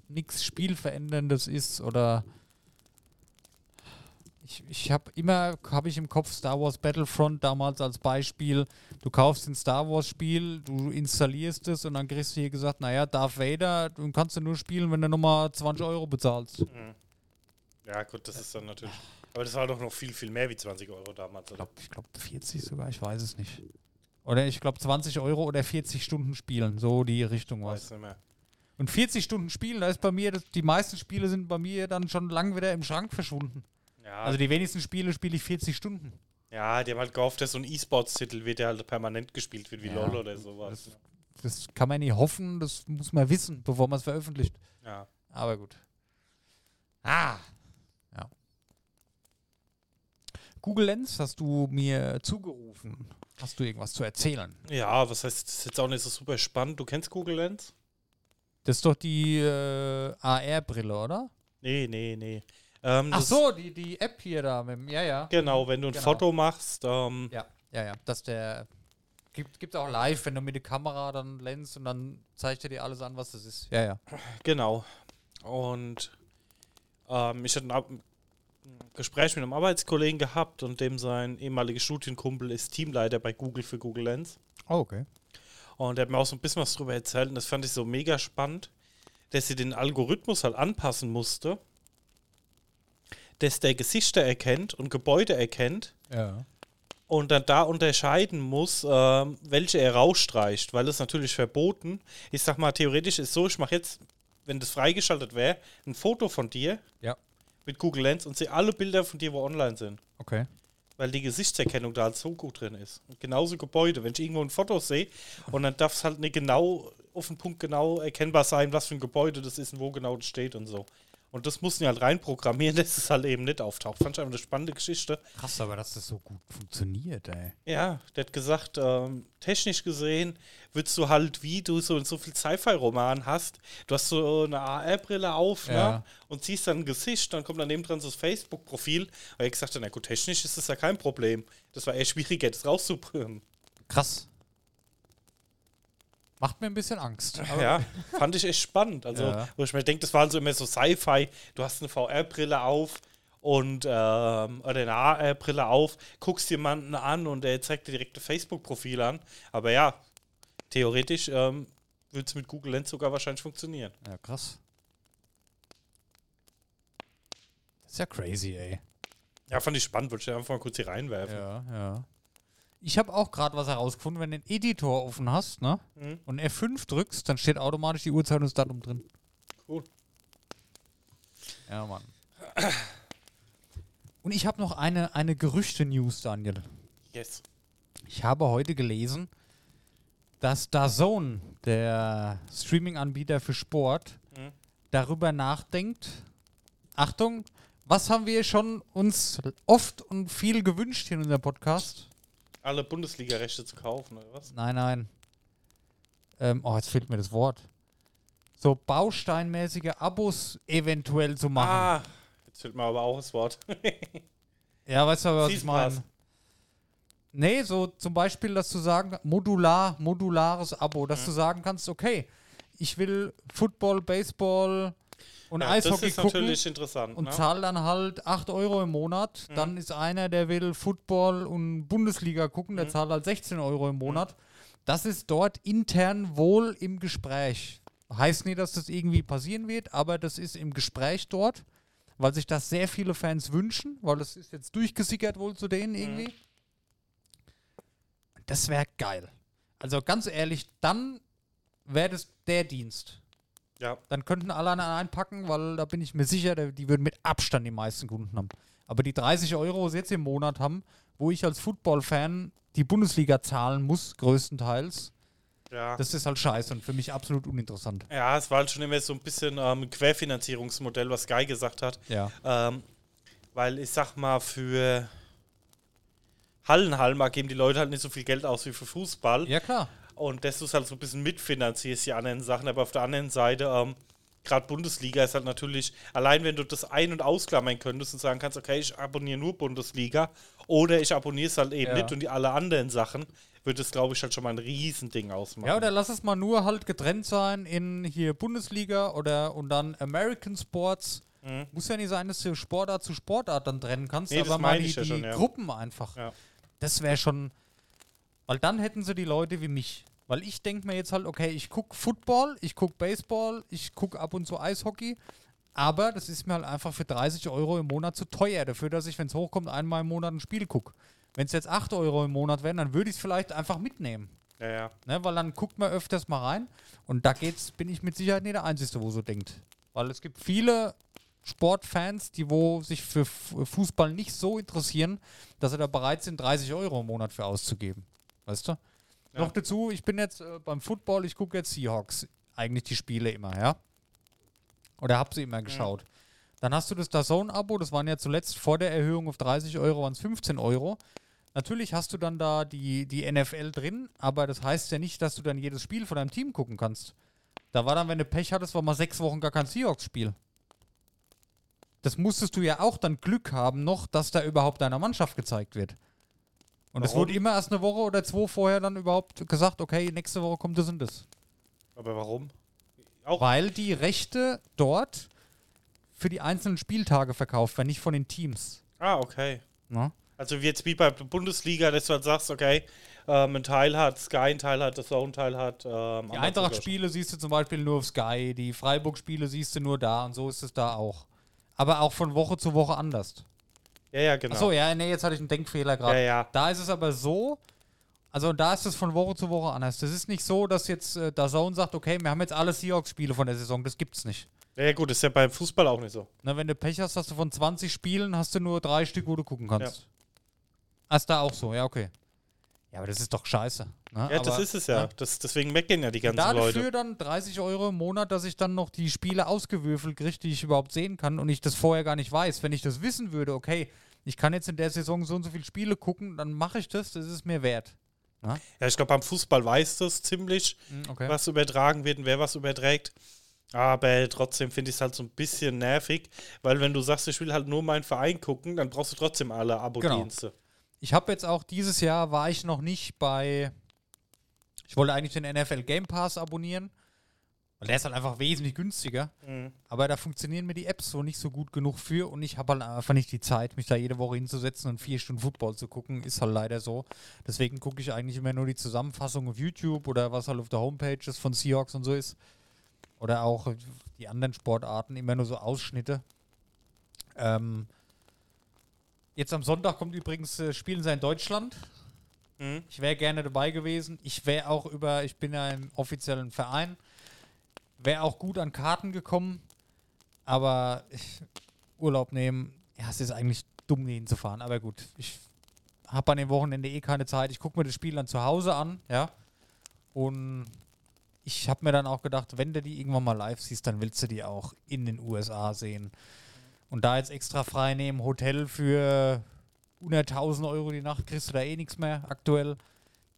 [SPEAKER 2] nichts Spielveränderndes ist oder ich, ich habe immer, habe ich im Kopf Star Wars Battlefront damals als Beispiel. Du kaufst ein Star Wars Spiel, du installierst es und dann kriegst du hier gesagt, naja, Darth Vader, du kannst du nur spielen, wenn du nochmal 20 Euro bezahlst. Ich
[SPEAKER 3] Mhm. Ja gut, das ist dann natürlich... Aber das war doch noch viel, viel mehr wie 20 Euro damals. Oder?
[SPEAKER 2] glaube, ich glaub 40 sogar, ich weiß es nicht. Oder ich glaube 20 Euro oder 40 Stunden spielen, so die Richtung war
[SPEAKER 3] Weiß nicht mehr.
[SPEAKER 2] Und 40 Stunden spielen, da ist bei mir, das, die meisten Spiele sind bei mir dann schon lang wieder im Schrank verschwunden.
[SPEAKER 3] Ja,
[SPEAKER 2] Also die wenigsten Spiele spiele ich 40 Stunden.
[SPEAKER 3] ja, die haben halt gehofft, dass so ein E-Sports-Titel wird, der halt permanent gespielt wird, wie
[SPEAKER 2] Ja,
[SPEAKER 3] LOL oder sowas.
[SPEAKER 2] das- Das kann man nie hoffen, das muss man wissen, bevor man es veröffentlicht.
[SPEAKER 3] Ja.
[SPEAKER 2] Aber gut. Ah. Ja. Google Lens hast du mir zugerufen. Hast du irgendwas zu erzählen?
[SPEAKER 3] ja, was heißt, das ist jetzt auch nicht so super spannend. Du kennst Google Lens?
[SPEAKER 2] Das ist doch die äh, AR-Brille, oder?
[SPEAKER 3] Nee, nee, nee. Ähm,
[SPEAKER 2] Ach so, die, die App hier da. Dem- ja, ja.
[SPEAKER 3] Genau, wenn du ein
[SPEAKER 2] Genau.
[SPEAKER 3] Foto machst, ähm,
[SPEAKER 2] Ja, ja, ja. Dass der. Gibt es auch live, wenn du mit der Kamera dann lens und dann zeigt er dir alles an, was das ist. Ja, ja.
[SPEAKER 3] Genau. Und ähm, ich hatte Gespräch mit einem Arbeitskollegen gehabt und dem sein ehemaliger Studienkumpel ist Teamleiter bei Google für Google Lens.
[SPEAKER 2] Oh, okay.
[SPEAKER 3] Und er hat mir auch so ein bisschen was drüber erzählt und das fand ich so mega spannend, dass sie den Algorithmus halt anpassen musste, dass der Gesichter erkennt und Gebäude erkennt
[SPEAKER 2] Ja.
[SPEAKER 3] und dann da unterscheiden muss, ähm, welche er rausstreicht, weil das natürlich verboten. Ich sag mal, theoretisch ist so, ich mache jetzt, wenn das freigeschaltet wäre, ein Foto von dir
[SPEAKER 2] Ja.
[SPEAKER 3] Mit Google Lens und sehe alle Bilder von dir, wo online sind.
[SPEAKER 2] Okay.
[SPEAKER 3] Weil die Gesichtserkennung da halt so gut drin ist. Und genauso Gebäude. Wenn ich irgendwo ein Foto sehe und dann darf es halt nicht genau auf den Punkt genau erkennbar sein, was für ein Gebäude das ist und wo genau das steht und so. Und das mussten die halt reinprogrammieren, [LAUGHS] dass es halt eben nicht auftaucht. Fand ich einfach eine spannende Geschichte.
[SPEAKER 2] Krass, aber dass das so gut funktioniert, ey.
[SPEAKER 3] Ja, der hat gesagt, ähm, technisch gesehen würdest du halt, wie du so, so viel Sci-Fi-Roman hast, du hast so eine AR-Brille auf
[SPEAKER 2] Ja.
[SPEAKER 3] ne, und siehst dann ein Gesicht, dann kommt daneben dran so das Facebook-Profil. Und er hat gesagt, na gut, technisch ist das ja kein Problem. Das war eher schwieriger, das rauszubringen.
[SPEAKER 2] Krass. Macht mir ein bisschen Angst.
[SPEAKER 3] Ja, fand ich echt spannend. Also,
[SPEAKER 2] Ja.
[SPEAKER 3] wo ich mir denke, das waren so immer so Sci-Fi, du hast eine VR-Brille auf und ähm, oder eine AR-Brille auf, guckst jemanden an und der zeigt dir direkt ein Facebook-Profil an. Aber ja, theoretisch ähm, würde es mit Google Lens sogar wahrscheinlich funktionieren.
[SPEAKER 2] Ja, krass. Das ist ja crazy, ey.
[SPEAKER 3] Ja, fand ich spannend, wollte ich einfach mal kurz hier reinwerfen.
[SPEAKER 2] Ja, ja. Ich habe auch gerade was herausgefunden, wenn du den Editor offen hast, ne?
[SPEAKER 3] Mhm.
[SPEAKER 2] Und F5 drückst, dann steht automatisch die Uhrzeit und das Datum drin.
[SPEAKER 3] Cool.
[SPEAKER 2] Ja, Mann. Und ich habe noch eine, eine Gerüchte-News, Daniel.
[SPEAKER 3] Yes.
[SPEAKER 2] Ich habe heute gelesen, dass DAZN, der Streaming-Anbieter für Sport,
[SPEAKER 3] Mhm.
[SPEAKER 2] darüber nachdenkt. Achtung, was haben wir schon uns oft und viel gewünscht hier in unserem Podcast?
[SPEAKER 3] Alle Bundesliga-Rechte zu kaufen, oder was?
[SPEAKER 2] Nein, nein. Ähm, oh, jetzt fehlt mir das Wort. So bausteinmäßige Abos eventuell zu machen.
[SPEAKER 3] Ah, jetzt fehlt mir aber auch das Wort. [LAUGHS]
[SPEAKER 2] Ja, weißt du, was ich
[SPEAKER 3] Season Pass.
[SPEAKER 2] meine? Nee, so zum Beispiel, dass du sagen, modular, modulares Abo, dass du sagen kannst, okay, ich will Football, Baseball und
[SPEAKER 3] Ja, das
[SPEAKER 2] Eishockey
[SPEAKER 3] ist
[SPEAKER 2] gucken
[SPEAKER 3] natürlich interessant.
[SPEAKER 2] und
[SPEAKER 3] ne?
[SPEAKER 2] zahle dann halt 8 Euro im Monat. Dann ist einer, der will Football und Bundesliga gucken, der zahlt halt 16 Euro im Monat. Das ist dort intern wohl im Gespräch. Heißt nicht, dass das irgendwie passieren wird, aber das ist im Gespräch dort, weil sich das sehr viele Fans wünschen, weil das ist jetzt durchgesickert wohl zu denen irgendwie. Das wäre geil. Also ganz ehrlich, dann wäre das der Dienst
[SPEAKER 3] Ja,
[SPEAKER 2] dann könnten alle einen einpacken, weil da bin ich mir sicher, die würden mit Abstand die meisten Kunden haben. Aber die 30 Euro, die sie jetzt im Monat haben, wo ich als Football-Fan die Bundesliga zahlen muss, größtenteils,
[SPEAKER 3] ja.
[SPEAKER 2] das ist halt scheiße und für mich absolut uninteressant.
[SPEAKER 3] ja, es war halt schon immer so ein bisschen ähm, ein Querfinanzierungsmodell, was Guy gesagt hat.
[SPEAKER 2] Ja.
[SPEAKER 3] Ähm, weil ich sag mal, für Hallenhalmer geben die Leute halt nicht so viel Geld aus wie für Fußball.
[SPEAKER 2] Ja, klar.
[SPEAKER 3] Und das ist halt so ein bisschen mitfinanzierst, die anderen Sachen. Aber auf der anderen Seite, ähm, gerade Bundesliga ist halt natürlich, allein wenn du das ein- und ausklammern könntest und sagen kannst, okay, ich abonniere nur Bundesliga oder ich abonniere es halt eben
[SPEAKER 2] Ja.
[SPEAKER 3] nicht und die alle anderen Sachen, würde es, glaube ich, halt schon mal ein Riesending ausmachen.
[SPEAKER 2] Ja, oder lass es mal nur halt getrennt sein in hier Bundesliga oder und dann American Sports. Muss ja nicht sein, dass du Sportart zu Sportart dann trennen kannst,
[SPEAKER 3] Nee,
[SPEAKER 2] aber mal
[SPEAKER 3] meine
[SPEAKER 2] die,
[SPEAKER 3] ich ja
[SPEAKER 2] die
[SPEAKER 3] schon, ja.
[SPEAKER 2] Gruppen einfach. Das wäre schon. Weil dann hätten sie die Leute wie mich. Weil ich denke mir jetzt halt, okay, ich gucke Football, ich gucke Baseball, ich gucke ab und zu Eishockey. Aber das ist mir halt einfach für 30 Euro im Monat zu teuer dafür, dass ich, wenn es hochkommt, einmal im Monat ein Spiel gucke. Wenn es jetzt 8 Euro im Monat wären, dann würde ich es vielleicht einfach mitnehmen.
[SPEAKER 3] ja, ja.
[SPEAKER 2] Ne, weil dann guckt man öfters mal rein. Und da geht's, bin ich mit Sicherheit nicht der Einzige, wo so denkt. Weil es gibt viele Sportfans, die wo sich für Fußball nicht so interessieren, dass sie da bereit sind, 30 Euro im Monat für auszugeben. Weißt du?
[SPEAKER 3] Ja.
[SPEAKER 2] Noch dazu, ich bin jetzt äh, beim Football, ich gucke jetzt Seahawks. Eigentlich die Spiele immer, ja? Oder hab sie immer geschaut. Dann hast du das DAZN-Abo, das waren ja zuletzt vor der Erhöhung auf 30 Euro, waren es 15 Euro. Natürlich hast du dann da die, die NFL drin, aber das heißt ja nicht, dass du dann jedes Spiel von deinem Team gucken kannst. Da war dann, wenn du Pech hattest, war mal sechs Wochen gar kein Seahawks-Spiel. Das musstest du ja auch dann Glück haben noch, dass da überhaupt deiner Mannschaft gezeigt wird. Und es wurde immer erst eine Woche oder zwei vorher dann überhaupt gesagt, okay, nächste Woche kommt das und das.
[SPEAKER 3] Aber warum? Auch
[SPEAKER 2] Weil die Rechte dort für die einzelnen Spieltage verkauft werden, nicht von den Teams.
[SPEAKER 3] Ah, okay.
[SPEAKER 2] Ne?
[SPEAKER 3] Also wie jetzt wie bei der Bundesliga, dass du halt sagst, okay, ähm, ein Teil hat Sky, ein Teil hat das Zone, ein Teil hat ähm,
[SPEAKER 2] Die Eintracht-Spiele siehst du zum Beispiel nur auf Sky, die Freiburg-Spiele siehst du nur da und so ist es da auch. Aber auch von Woche zu Woche anders.
[SPEAKER 3] Ja, ja, genau.
[SPEAKER 2] Achso, ja, nee, jetzt hatte ich einen Denkfehler gerade.
[SPEAKER 3] Ja, ja.
[SPEAKER 2] Da ist es aber so, also da ist es von Woche zu Woche anders. Das ist nicht so, dass jetzt äh, der Zone sagt, okay, wir haben jetzt alle Seahawks-Spiele von der Saison, das gibt's nicht.
[SPEAKER 3] Ja, gut, ist ja beim Fußball auch nicht so.
[SPEAKER 2] Na, wenn du Pech hast, hast du von 20 Spielen, hast du nur drei Stück, wo du gucken kannst. Ja. Ist da auch so, ja, okay. Ja, aber das ist doch scheiße. Ne?
[SPEAKER 3] Ja, das
[SPEAKER 2] aber,
[SPEAKER 3] ist es ja.
[SPEAKER 2] ne?
[SPEAKER 3] Das, deswegen meckern ja die ganzen
[SPEAKER 2] Dafür
[SPEAKER 3] Leute.
[SPEAKER 2] dann 30 Euro im Monat, dass ich dann noch die Spiele ausgewürfelt kriege, die ich überhaupt sehen kann und ich das vorher gar nicht weiß. Wenn ich das wissen würde, okay, ich kann jetzt in der Saison so und so viele Spiele gucken, dann mache ich das, das ist mir wert.
[SPEAKER 3] Ja, ich glaube, beim Fußball weiß das ziemlich,
[SPEAKER 2] Hm, Okay.
[SPEAKER 3] was übertragen wird und wer was überträgt. Aber trotzdem finde ich es halt so ein bisschen nervig, weil wenn du sagst, ich will halt nur meinen Verein gucken, dann brauchst du trotzdem alle Abo-Dienste.
[SPEAKER 2] Ich habe jetzt auch dieses Jahr war ich noch nicht bei. Ich wollte eigentlich den NFL Game Pass abonnieren. Weil der ist halt einfach wesentlich günstiger.
[SPEAKER 3] Mhm.
[SPEAKER 2] Aber da funktionieren mir die Apps so nicht so gut genug für und ich habe halt einfach nicht die Zeit, mich da jede Woche hinzusetzen und vier Stunden Football zu gucken. Ist halt leider so. Deswegen gucke ich eigentlich immer nur die Zusammenfassung auf YouTube oder was halt auf der Homepage ist von Seahawks und so ist. Oder auch die anderen Sportarten, immer nur so Ausschnitte. Ähm, jetzt am Sonntag kommt übrigens, äh, spielen sie in Deutschland.
[SPEAKER 3] Mhm.
[SPEAKER 2] Ich wäre gerne dabei gewesen. Ich wäre auch über, ich bin ja im offiziellen Verein, wäre auch gut an Karten gekommen, aber ich, Urlaub nehmen, ja, es ist eigentlich dumm, hinzufahren, aber gut, ich habe an dem Wochenende eh keine Zeit. Ich gucke mir das Spiel dann zu Hause an, ja. Und ich habe mir dann auch gedacht, wenn du die irgendwann mal live siehst, dann willst du die auch in den USA sehen. Und da jetzt extra frei nehmen, Hotel für 100.000 Euro die Nacht, kriegst du da eh nichts mehr aktuell.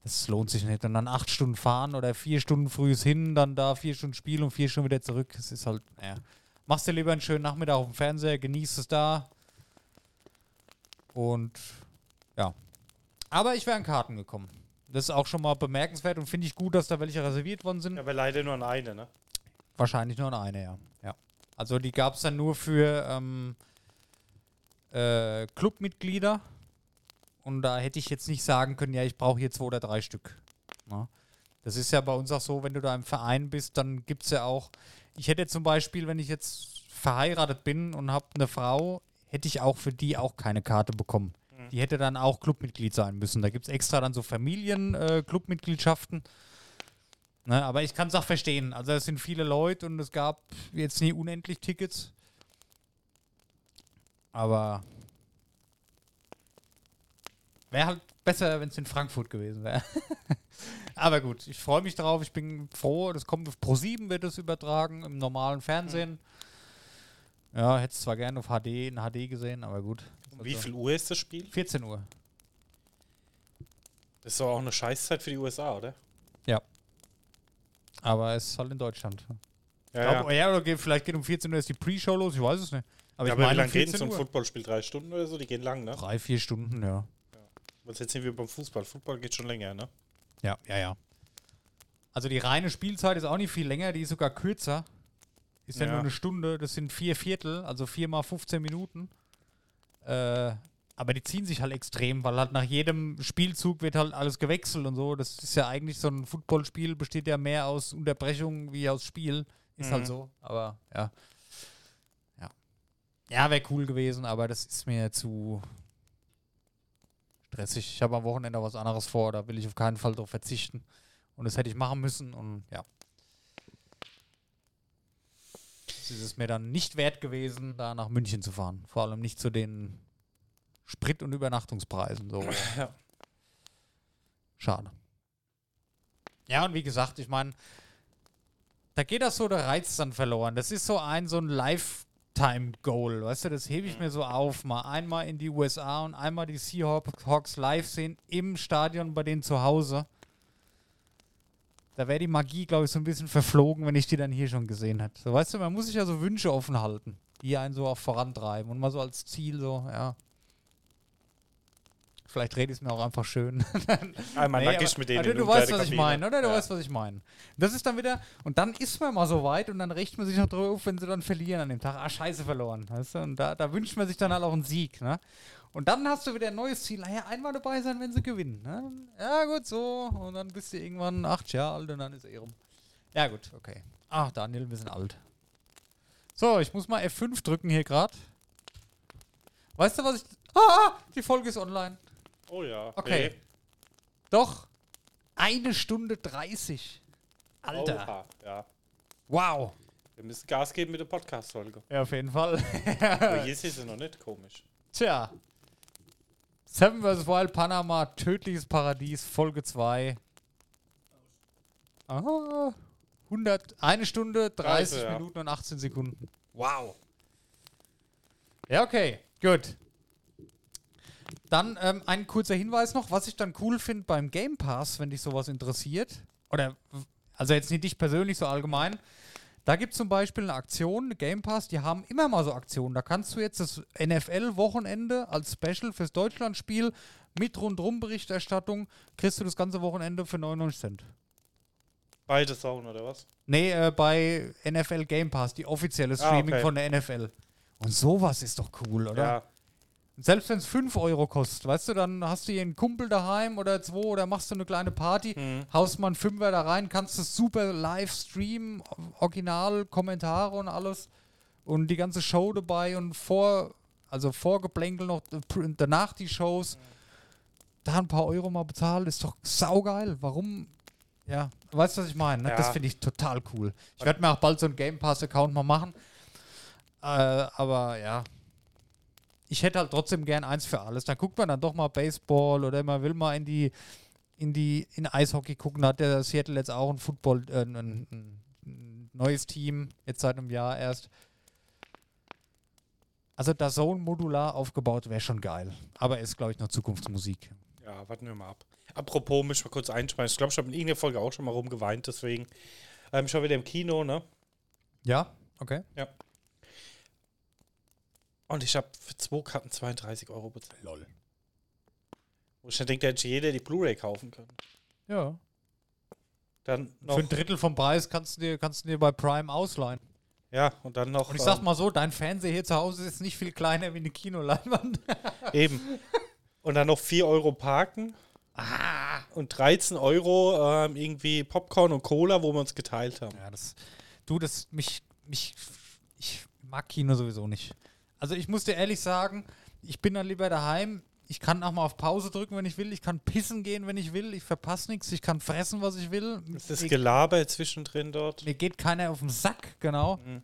[SPEAKER 2] Das lohnt sich nicht. Und dann acht Stunden fahren oder vier Stunden frühes hin, dann da vier Stunden spielen und vier Stunden wieder zurück. Das ist halt, naja. Machst dir lieber einen schönen Nachmittag auf dem Fernseher, genießt es da. Und ja. Aber ich wäre an Karten gekommen. Das ist auch schon mal bemerkenswert und finde ich gut, dass da welche reserviert worden sind.
[SPEAKER 3] Aber leider nur an eine, ne?
[SPEAKER 2] Wahrscheinlich nur an eine, ja. Also die gab es dann nur für ähm, äh, Clubmitglieder. Und da hätte ich jetzt nicht sagen können, ja, ich brauche hier zwei oder drei Stück. Na? Das ist ja bei uns auch so, wenn du da im Verein bist, dann gibt es ja auch, ich hätte zum Beispiel, wenn ich jetzt verheiratet bin und habe eine Frau, hätte ich auch für die auch keine Karte bekommen. Die hätte dann auch Clubmitglied sein müssen. Da gibt es extra dann so Familien-Clubmitgliedschaften. Ne, aber ich kann es auch verstehen. Also es sind viele Leute und es gab jetzt nie unendlich Tickets. Aber wäre halt besser, wenn es in Frankfurt gewesen wäre. [LAUGHS] aber gut, ich freue mich drauf. Ich bin froh. Das kommt auf Pro 7 wird es übertragen im normalen Fernsehen. Ja, hätte es zwar gerne auf HD in HD gesehen, aber gut.
[SPEAKER 3] Um wie viel Uhr ist das Spiel?
[SPEAKER 2] 14 Uhr.
[SPEAKER 3] Das ist doch auch eine Scheißzeit für die USA, oder?
[SPEAKER 2] Aber es ist halt in Deutschland.
[SPEAKER 3] Ja,
[SPEAKER 2] Ja, glaub, ja. oder geht, vielleicht geht um 14 Uhr ist die Pre-Show los, ich weiß es nicht. Aber
[SPEAKER 3] ja,
[SPEAKER 2] ich
[SPEAKER 3] aber wie
[SPEAKER 2] meine
[SPEAKER 3] lange geht denn
[SPEAKER 2] 14
[SPEAKER 3] so ein. Footballspiel? Drei Stunden oder so? Die gehen lang, ne?
[SPEAKER 2] Drei, vier Stunden, ja.
[SPEAKER 3] Was jetzt nicht wie beim Fußball. Fußball geht schon länger, ne?
[SPEAKER 2] Ja, ja, ja. Also die reine Spielzeit ist auch nicht viel länger, die ist sogar kürzer. Ist ja,
[SPEAKER 3] Ja.
[SPEAKER 2] nur eine Stunde, das sind vier Viertel, also vier mal 15 Minuten. Äh, aber die ziehen sich halt extrem, weil halt nach jedem Spielzug wird halt alles gewechselt und so. Das ist ja eigentlich so ein Footballspiel, besteht ja mehr aus Unterbrechungen wie aus Spiel. Ist
[SPEAKER 3] Mhm.
[SPEAKER 2] halt so, aber ja. Ja, ja wäre cool gewesen, aber das ist mir zu stressig. Ich habe am Wochenende was anderes vor, da will ich auf keinen Fall drauf verzichten. Und das hätte ich machen müssen und ja. Es ist es mir dann nicht wert gewesen, da nach München zu fahren. Vor allem nicht zu den Sprit- und Übernachtungspreisen. So. [LAUGHS]
[SPEAKER 3] Ja.
[SPEAKER 2] Schade. Ja, und wie gesagt, ich meine, da geht das so der Reiz dann verloren. Das ist so ein, so ein Lifetime-Goal, weißt du, das hebe ich mir so auf, mal einmal in die USA und einmal die Seahawks live sehen im Stadion bei denen zu Hause. Da wäre die Magie, glaube ich, so ein bisschen verflogen, wenn ich die dann hier schon gesehen hätte. So, weißt du, man muss sich ja so Wünsche offen halten, die einen so auch vorantreiben und mal so als Ziel so, ja. Vielleicht rede ich es mir auch einfach schön. [LAUGHS]
[SPEAKER 3] Einmal
[SPEAKER 2] Nee,
[SPEAKER 3] nackig mit denen.
[SPEAKER 2] also du weißt, was ich meine, oder? Du
[SPEAKER 3] Ja.
[SPEAKER 2] weißt, was ich meine. Das ist dann wieder, und dann ist man mal so weit und dann rächt man sich noch drauf, wenn sie dann verlieren an dem Tag. Ah, scheiße, verloren. Weißt du? Und da, da wünscht man sich dann halt auch einen Sieg. Ne? Und dann hast du wieder ein neues Ziel. Naja, einmal dabei sein, wenn sie gewinnen. Ne? Ja, gut, so. Und dann bist du irgendwann acht Jahre alt und dann ist eh rum. Ja, gut, okay. Ach, Daniel, wir sind alt. So, ich muss mal F5 drücken hier gerade. Weißt du, was ich. Ah, [LAUGHS] die Folge ist online.
[SPEAKER 3] Oh ja.
[SPEAKER 2] Okay.
[SPEAKER 3] Nee.
[SPEAKER 2] Doch. Eine Stunde 30. Alter.
[SPEAKER 3] Oha, ja.
[SPEAKER 2] Wow.
[SPEAKER 3] Wir müssen Gas geben mit der Podcast-Folge.
[SPEAKER 2] Ja, auf jeden Fall.
[SPEAKER 3] Aber [LAUGHS] hier ist sie noch nicht komisch.
[SPEAKER 2] Tja. Seven vs. Wild Panama, tödliches Paradies, Folge 2. Aha. 100, eine Stunde, 30
[SPEAKER 3] Scheiße, ja.
[SPEAKER 2] Minuten und 18 Sekunden. Wow. Ja, okay. Gut. Dann ähm, ein kurzer Hinweis noch, was ich dann cool finde beim Game Pass, wenn dich sowas interessiert. Oder, also jetzt nicht dich persönlich, so allgemein. Da gibt es zum Beispiel eine Aktion, Game Pass, die haben immer mal so Aktionen. Da kannst du jetzt das NFL-Wochenende als Special fürs Deutschlandspiel mit Rundrum-Berichterstattung, kriegst du das ganze Wochenende für 99 Cent.
[SPEAKER 3] Beide Sauen, oder was?
[SPEAKER 2] Nee, äh, bei NFL Game Pass, die offizielle
[SPEAKER 3] Ah,
[SPEAKER 2] Streaming
[SPEAKER 3] okay.
[SPEAKER 2] von der NFL. Und sowas ist doch cool, oder?
[SPEAKER 3] Ja.
[SPEAKER 2] Selbst wenn es 5 Euro kostet, weißt du, dann hast du hier einen Kumpel daheim oder zwei oder machst du eine kleine Party,
[SPEAKER 3] Mhm.
[SPEAKER 2] haust mal einen Fünfer da rein, kannst es super live streamen, Original, Kommentare und alles. Und die ganze Show dabei und vor, also Vorgeplänkel noch, äh, danach die Shows. Da ein paar Euro mal bezahlt, ist doch saugeil. Warum? Ja, du weißt, was ich meine. Ne?
[SPEAKER 3] Ja.
[SPEAKER 2] Das finde ich total cool. Ich werde mir auch bald so einen Game Pass-Account mal machen. Äh, aber ja. Ich hätte halt trotzdem gern eins für alles. Dann guckt man dann doch mal Baseball oder man will mal in die in die in Eishockey gucken. Da hat der Seattle jetzt auch ein Football, äh, ein, ein, neues Team, jetzt seit einem Jahr erst. Also da so ein modular aufgebaut wäre schon geil. Aber ist, glaube ich, noch Zukunftsmusik.
[SPEAKER 3] Ja, warten wir mal ab. Apropos, mich mal kurz einschmeißen. Ich glaube, ich habe in irgendeiner Folge auch schon mal rumgeweint, deswegen. Ähm, ich war wieder im Kino, ne?
[SPEAKER 2] Ja, okay.
[SPEAKER 3] Und ich habe für zwei Karten 32 Euro bezahlt.
[SPEAKER 2] Lol.
[SPEAKER 3] Wo ich dann denke, da hätte jeder die Blu-ray kaufen können.
[SPEAKER 2] Ja.
[SPEAKER 3] Dann noch.
[SPEAKER 2] Für ein Drittel vom Preis kannst du dir, kannst du dir bei Prime ausleihen.
[SPEAKER 3] Ja, und dann noch.
[SPEAKER 2] Und ich sag
[SPEAKER 3] ähm,
[SPEAKER 2] mal so, dein Fernseher hier zu Hause ist nicht viel kleiner wie eine Kinoleinwand. [LAUGHS] [LAUGHS]
[SPEAKER 3] Eben. Und dann noch 4 Euro parken. Und 13 Euro ähm, irgendwie Popcorn und Cola, wo wir uns geteilt haben.
[SPEAKER 2] Ja, das. Du, das mich, mich. Ich mag Kino sowieso nicht. Also ich muss dir ehrlich sagen, ich bin dann lieber daheim. Ich kann auch mal auf Pause drücken, wenn ich will. Ich kann pissen gehen, wenn ich will. Ich verpasse nichts. Ich kann fressen, was ich will.
[SPEAKER 3] Das ist
[SPEAKER 2] mir,
[SPEAKER 3] Gelaber zwischendrin dort.
[SPEAKER 2] mir geht keiner auf den Sack, genau.
[SPEAKER 3] Mhm.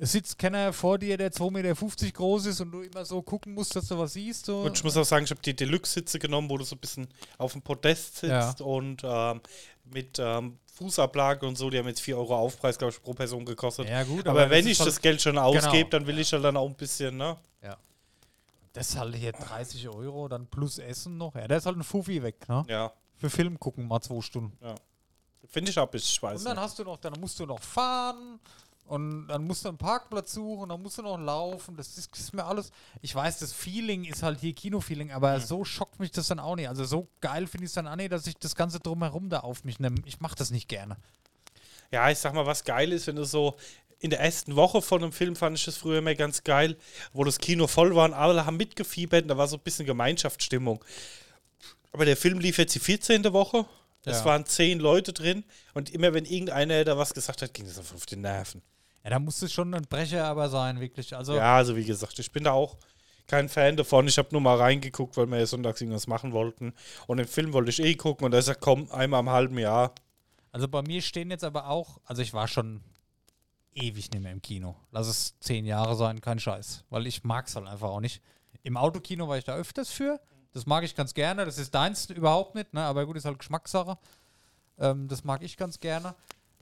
[SPEAKER 2] Es sitzt keiner vor dir, der 2,50 Meter groß ist und du immer so gucken musst, dass du was siehst. So.
[SPEAKER 3] Und ich muss auch sagen, ich habe die Deluxe-Sitze genommen, wo du so ein bisschen auf dem Podest sitzt
[SPEAKER 2] Ja.
[SPEAKER 3] und ähm, mit ähm, Fußablage und so, die haben jetzt 4 Euro Aufpreis, glaube ich, pro Person gekostet.
[SPEAKER 2] ja, gut,
[SPEAKER 3] aber, wenn
[SPEAKER 2] das
[SPEAKER 3] ich das Geld schon ausgebe,
[SPEAKER 2] Genau.
[SPEAKER 3] dann will ich ja dann auch ein bisschen, ne?
[SPEAKER 2] Das ist halt hier 30 Euro, dann plus Essen noch. Ja, der ist halt ein Fuffi weg, ne?
[SPEAKER 3] Ja.
[SPEAKER 2] Für Film gucken mal zwei Stunden.
[SPEAKER 3] Finde ich auch ein bisschen scheiße.
[SPEAKER 2] Und dann hast du noch, dann musst du noch fahren und dann musst du einen Parkplatz suchen, dann musst du noch laufen. Das ist, das ist mir alles. Ich weiß, das Feeling ist halt hier Kino-Feeling, aber so schockt mich das dann auch nicht. Also so geil finde ich es dann auch nicht, dass ich das Ganze drumherum da auf mich nehme. Ich mache das nicht gerne.
[SPEAKER 3] Ja, ich sag mal, was geil ist, wenn du so in der ersten Woche von einem Film fand ich das früher immer ganz geil, wo das Kino voll war und alle haben mitgefiebert und da war so ein bisschen Gemeinschaftsstimmung. Aber der Film lief jetzt die 14. Woche. Es
[SPEAKER 2] Ja.
[SPEAKER 3] waren zehn Leute drin und immer wenn irgendeiner da was gesagt hat, ging das einfach auf die Nerven.
[SPEAKER 2] Ja, da muss es schon ein Brecher aber sein, wirklich. Also,
[SPEAKER 3] Ja, also wie gesagt, ich bin da auch kein Fan davon. Ich habe nur mal reingeguckt, weil wir ja sonntags irgendwas machen wollten. Und den Film wollte ich eh gucken und da ist er, komm, einmal im halben Jahr.
[SPEAKER 2] also bei mir stehen jetzt aber auch, also ich war schon ewig nicht mehr im Kino. Lass es zehn Jahre sein, kein Scheiß. Weil ich mag es halt einfach auch nicht. Im Autokino war ich da öfters für. Das mag ich ganz gerne. Das ist deins überhaupt nicht, ne? aber gut, ist halt Geschmackssache. Ähm, das mag ich ganz gerne.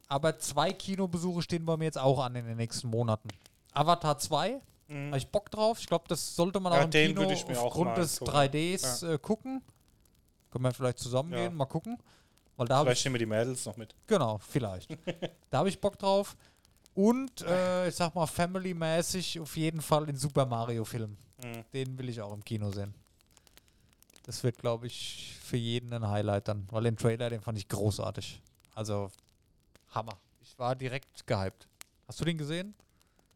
[SPEAKER 2] Aber zwei Kinobesuche stehen bei mir jetzt auch an in den nächsten Monaten. Avatar 2,
[SPEAKER 3] Mhm.
[SPEAKER 2] habe ich Bock drauf. Ich glaube, das sollte man
[SPEAKER 3] Ja,
[SPEAKER 2] auch im Kino aufgrund des
[SPEAKER 3] angucken.
[SPEAKER 2] 3Ds äh, gucken. Können wir vielleicht zusammen
[SPEAKER 3] Ja.
[SPEAKER 2] gehen, mal gucken. Weil da
[SPEAKER 3] Vielleicht nehmen wir die Mädels noch mit.
[SPEAKER 2] Genau, vielleicht. [LAUGHS] da habe ich Bock drauf. Und äh, ich sag mal, family-mäßig auf jeden Fall den Super Mario-Film.
[SPEAKER 3] Mhm.
[SPEAKER 2] Den will ich auch im Kino sehen. Das wird, glaube ich, für jeden ein Highlight dann. Weil den Trailer, den fand ich großartig. Also, Hammer. Ich war direkt gehypt. Hast du den gesehen?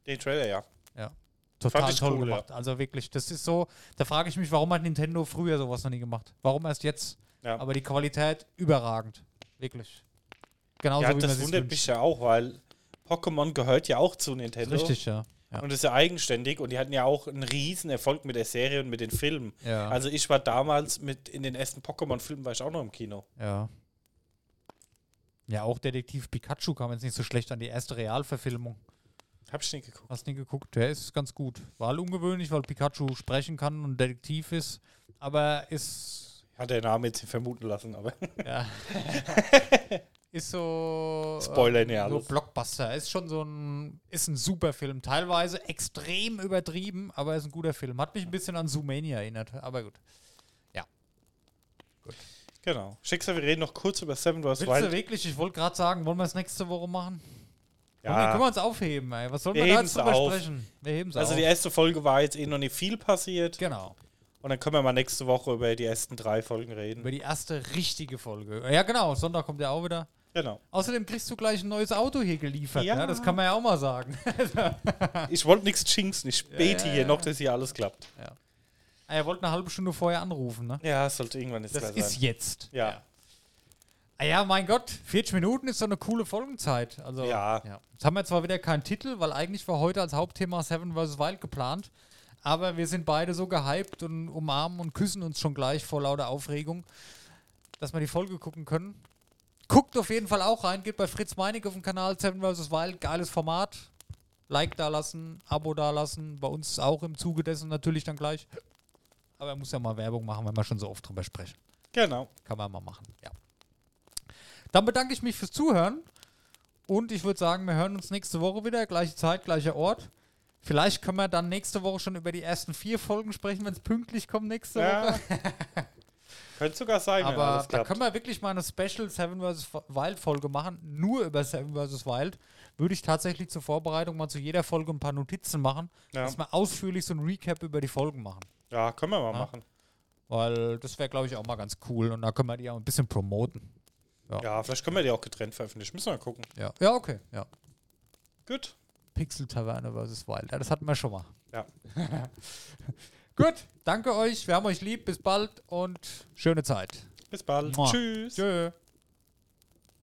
[SPEAKER 3] Den Trailer, ja.
[SPEAKER 2] Total
[SPEAKER 3] ich
[SPEAKER 2] toll
[SPEAKER 3] cool,
[SPEAKER 2] gemacht. Also wirklich, das ist so, da frage ich mich, warum hat Nintendo früher sowas noch nie gemacht? Warum erst jetzt?
[SPEAKER 3] Ja.
[SPEAKER 2] Aber die Qualität überragend. Wirklich. Genauso
[SPEAKER 3] ja, das wundert mich ja auch, weil Pokémon gehört ja auch zu Nintendo.
[SPEAKER 2] Richtig, ja. Ja.
[SPEAKER 3] Und ist ja eigenständig und die hatten ja auch einen riesen Erfolg mit der Serie und mit den Filmen.
[SPEAKER 2] ja.
[SPEAKER 3] Also ich war damals mit in den ersten Pokémon-Filmen war ich auch noch im Kino.
[SPEAKER 2] Ja. Ja, auch Detektiv Pikachu kam jetzt nicht so schlecht an die erste Realverfilmung.
[SPEAKER 3] Hab ich nicht geguckt.
[SPEAKER 2] Hast nie geguckt? Der ist ganz gut. War halt ungewöhnlich, weil Pikachu sprechen kann und Detektiv ist. Aber ist.
[SPEAKER 3] Hat der Name jetzt nicht vermuten lassen, aber [LAUGHS]
[SPEAKER 2] Ja. ist so.
[SPEAKER 3] Spoiler
[SPEAKER 2] ähm,
[SPEAKER 3] nicht
[SPEAKER 2] So
[SPEAKER 3] alles.
[SPEAKER 2] Blockbuster. Ist schon so ein. Ist ein super Film. Teilweise extrem übertrieben, aber ist ein guter Film. Hat mich ein bisschen an Zoomania erinnert. Aber gut.
[SPEAKER 3] Genau. Schicksal, wir reden noch kurz über Seven vs.
[SPEAKER 2] Willst du
[SPEAKER 3] Wild.
[SPEAKER 2] wirklich? Ich wollte gerade sagen, wollen wir es nächste Woche machen? Ja. Können wir
[SPEAKER 3] Ja,
[SPEAKER 2] uns aufheben, ey. Was soll
[SPEAKER 3] Wir
[SPEAKER 2] man da jetzt drüber
[SPEAKER 3] auf.
[SPEAKER 2] sprechen? Wir heben es
[SPEAKER 3] also
[SPEAKER 2] auf.
[SPEAKER 3] die erste Folge war jetzt eh noch nicht viel passiert.
[SPEAKER 2] genau.
[SPEAKER 3] Und dann können wir mal nächste Woche über die ersten drei Folgen reden.
[SPEAKER 2] Über die erste richtige Folge. Ja, genau. Sonntag kommt der auch wieder.
[SPEAKER 3] Genau.
[SPEAKER 2] Außerdem kriegst du gleich ein neues Auto hier geliefert. Ja.
[SPEAKER 3] Ja.
[SPEAKER 2] das kann man ja auch mal sagen. [LAUGHS]
[SPEAKER 3] Ich wollte nichts jinxen. Ich bete
[SPEAKER 2] ja,
[SPEAKER 3] hier
[SPEAKER 2] ja.
[SPEAKER 3] noch, dass hier alles klappt.
[SPEAKER 2] Ah, er wollte eine halbe Stunde vorher anrufen, ne?
[SPEAKER 3] Ja, es sollte irgendwann jetzt
[SPEAKER 2] Das
[SPEAKER 3] klar
[SPEAKER 2] ist
[SPEAKER 3] sein.
[SPEAKER 2] jetzt.
[SPEAKER 3] Ja.
[SPEAKER 2] Ah ja, mein Gott, 40 Minuten ist doch eine coole Folgenzeit. Also,
[SPEAKER 3] Ja.
[SPEAKER 2] Jetzt haben wir zwar wieder keinen Titel, weil eigentlich war heute als Hauptthema Seven vs. Wild geplant. Aber wir sind beide so gehypt und umarmen und küssen uns schon gleich vor lauter Aufregung, dass wir die Folge gucken können. Guckt auf jeden Fall auch rein, geht bei Fritz Meinig auf dem Kanal Seven vs. Wild, geiles Format. Like da lassen, Abo da lassen. Bei uns auch im Zuge dessen natürlich dann gleich. Aber er muss ja mal Werbung machen, wenn wir schon so oft drüber sprechen.
[SPEAKER 3] Genau.
[SPEAKER 2] Kann man mal machen, ja. Dann bedanke ich mich fürs Zuhören. Und ich würde sagen, wir hören uns nächste Woche wieder. Gleiche Zeit, gleicher Ort. Vielleicht können wir dann nächste Woche schon über die ersten vier Folgen sprechen, wenn es pünktlich kommt nächste
[SPEAKER 3] Ja.
[SPEAKER 2] Woche. [LAUGHS]
[SPEAKER 3] Könnte sogar sein, wenn
[SPEAKER 2] Aber
[SPEAKER 3] alles
[SPEAKER 2] da
[SPEAKER 3] klappt.
[SPEAKER 2] können wir wirklich mal eine Special Seven vs. Wild Folge machen, nur über Seven vs. Wild. Würde ich tatsächlich zur Vorbereitung mal zu jeder Folge ein paar Notizen machen,
[SPEAKER 3] Ja.
[SPEAKER 2] dass wir ausführlich so ein Recap über die Folgen machen.
[SPEAKER 3] ja, können wir mal
[SPEAKER 2] Ja.
[SPEAKER 3] machen.
[SPEAKER 2] Weil das wäre, glaube ich, auch mal ganz cool und da können wir die auch ein bisschen promoten. Ja.
[SPEAKER 3] Ja, vielleicht können wir die auch getrennt veröffentlichen. Müssen wir mal gucken.
[SPEAKER 2] Ja, ja okay. Ja.
[SPEAKER 3] Gut.
[SPEAKER 2] Pixel Taverne vs. Wild. Ja, das hatten wir schon mal.
[SPEAKER 3] Ja. [LAUGHS]
[SPEAKER 2] Gut, danke euch. Wir haben euch lieb. Bis bald und schöne Zeit.
[SPEAKER 3] Bis bald.
[SPEAKER 2] Mua.
[SPEAKER 3] Tschüss.
[SPEAKER 2] Tschö.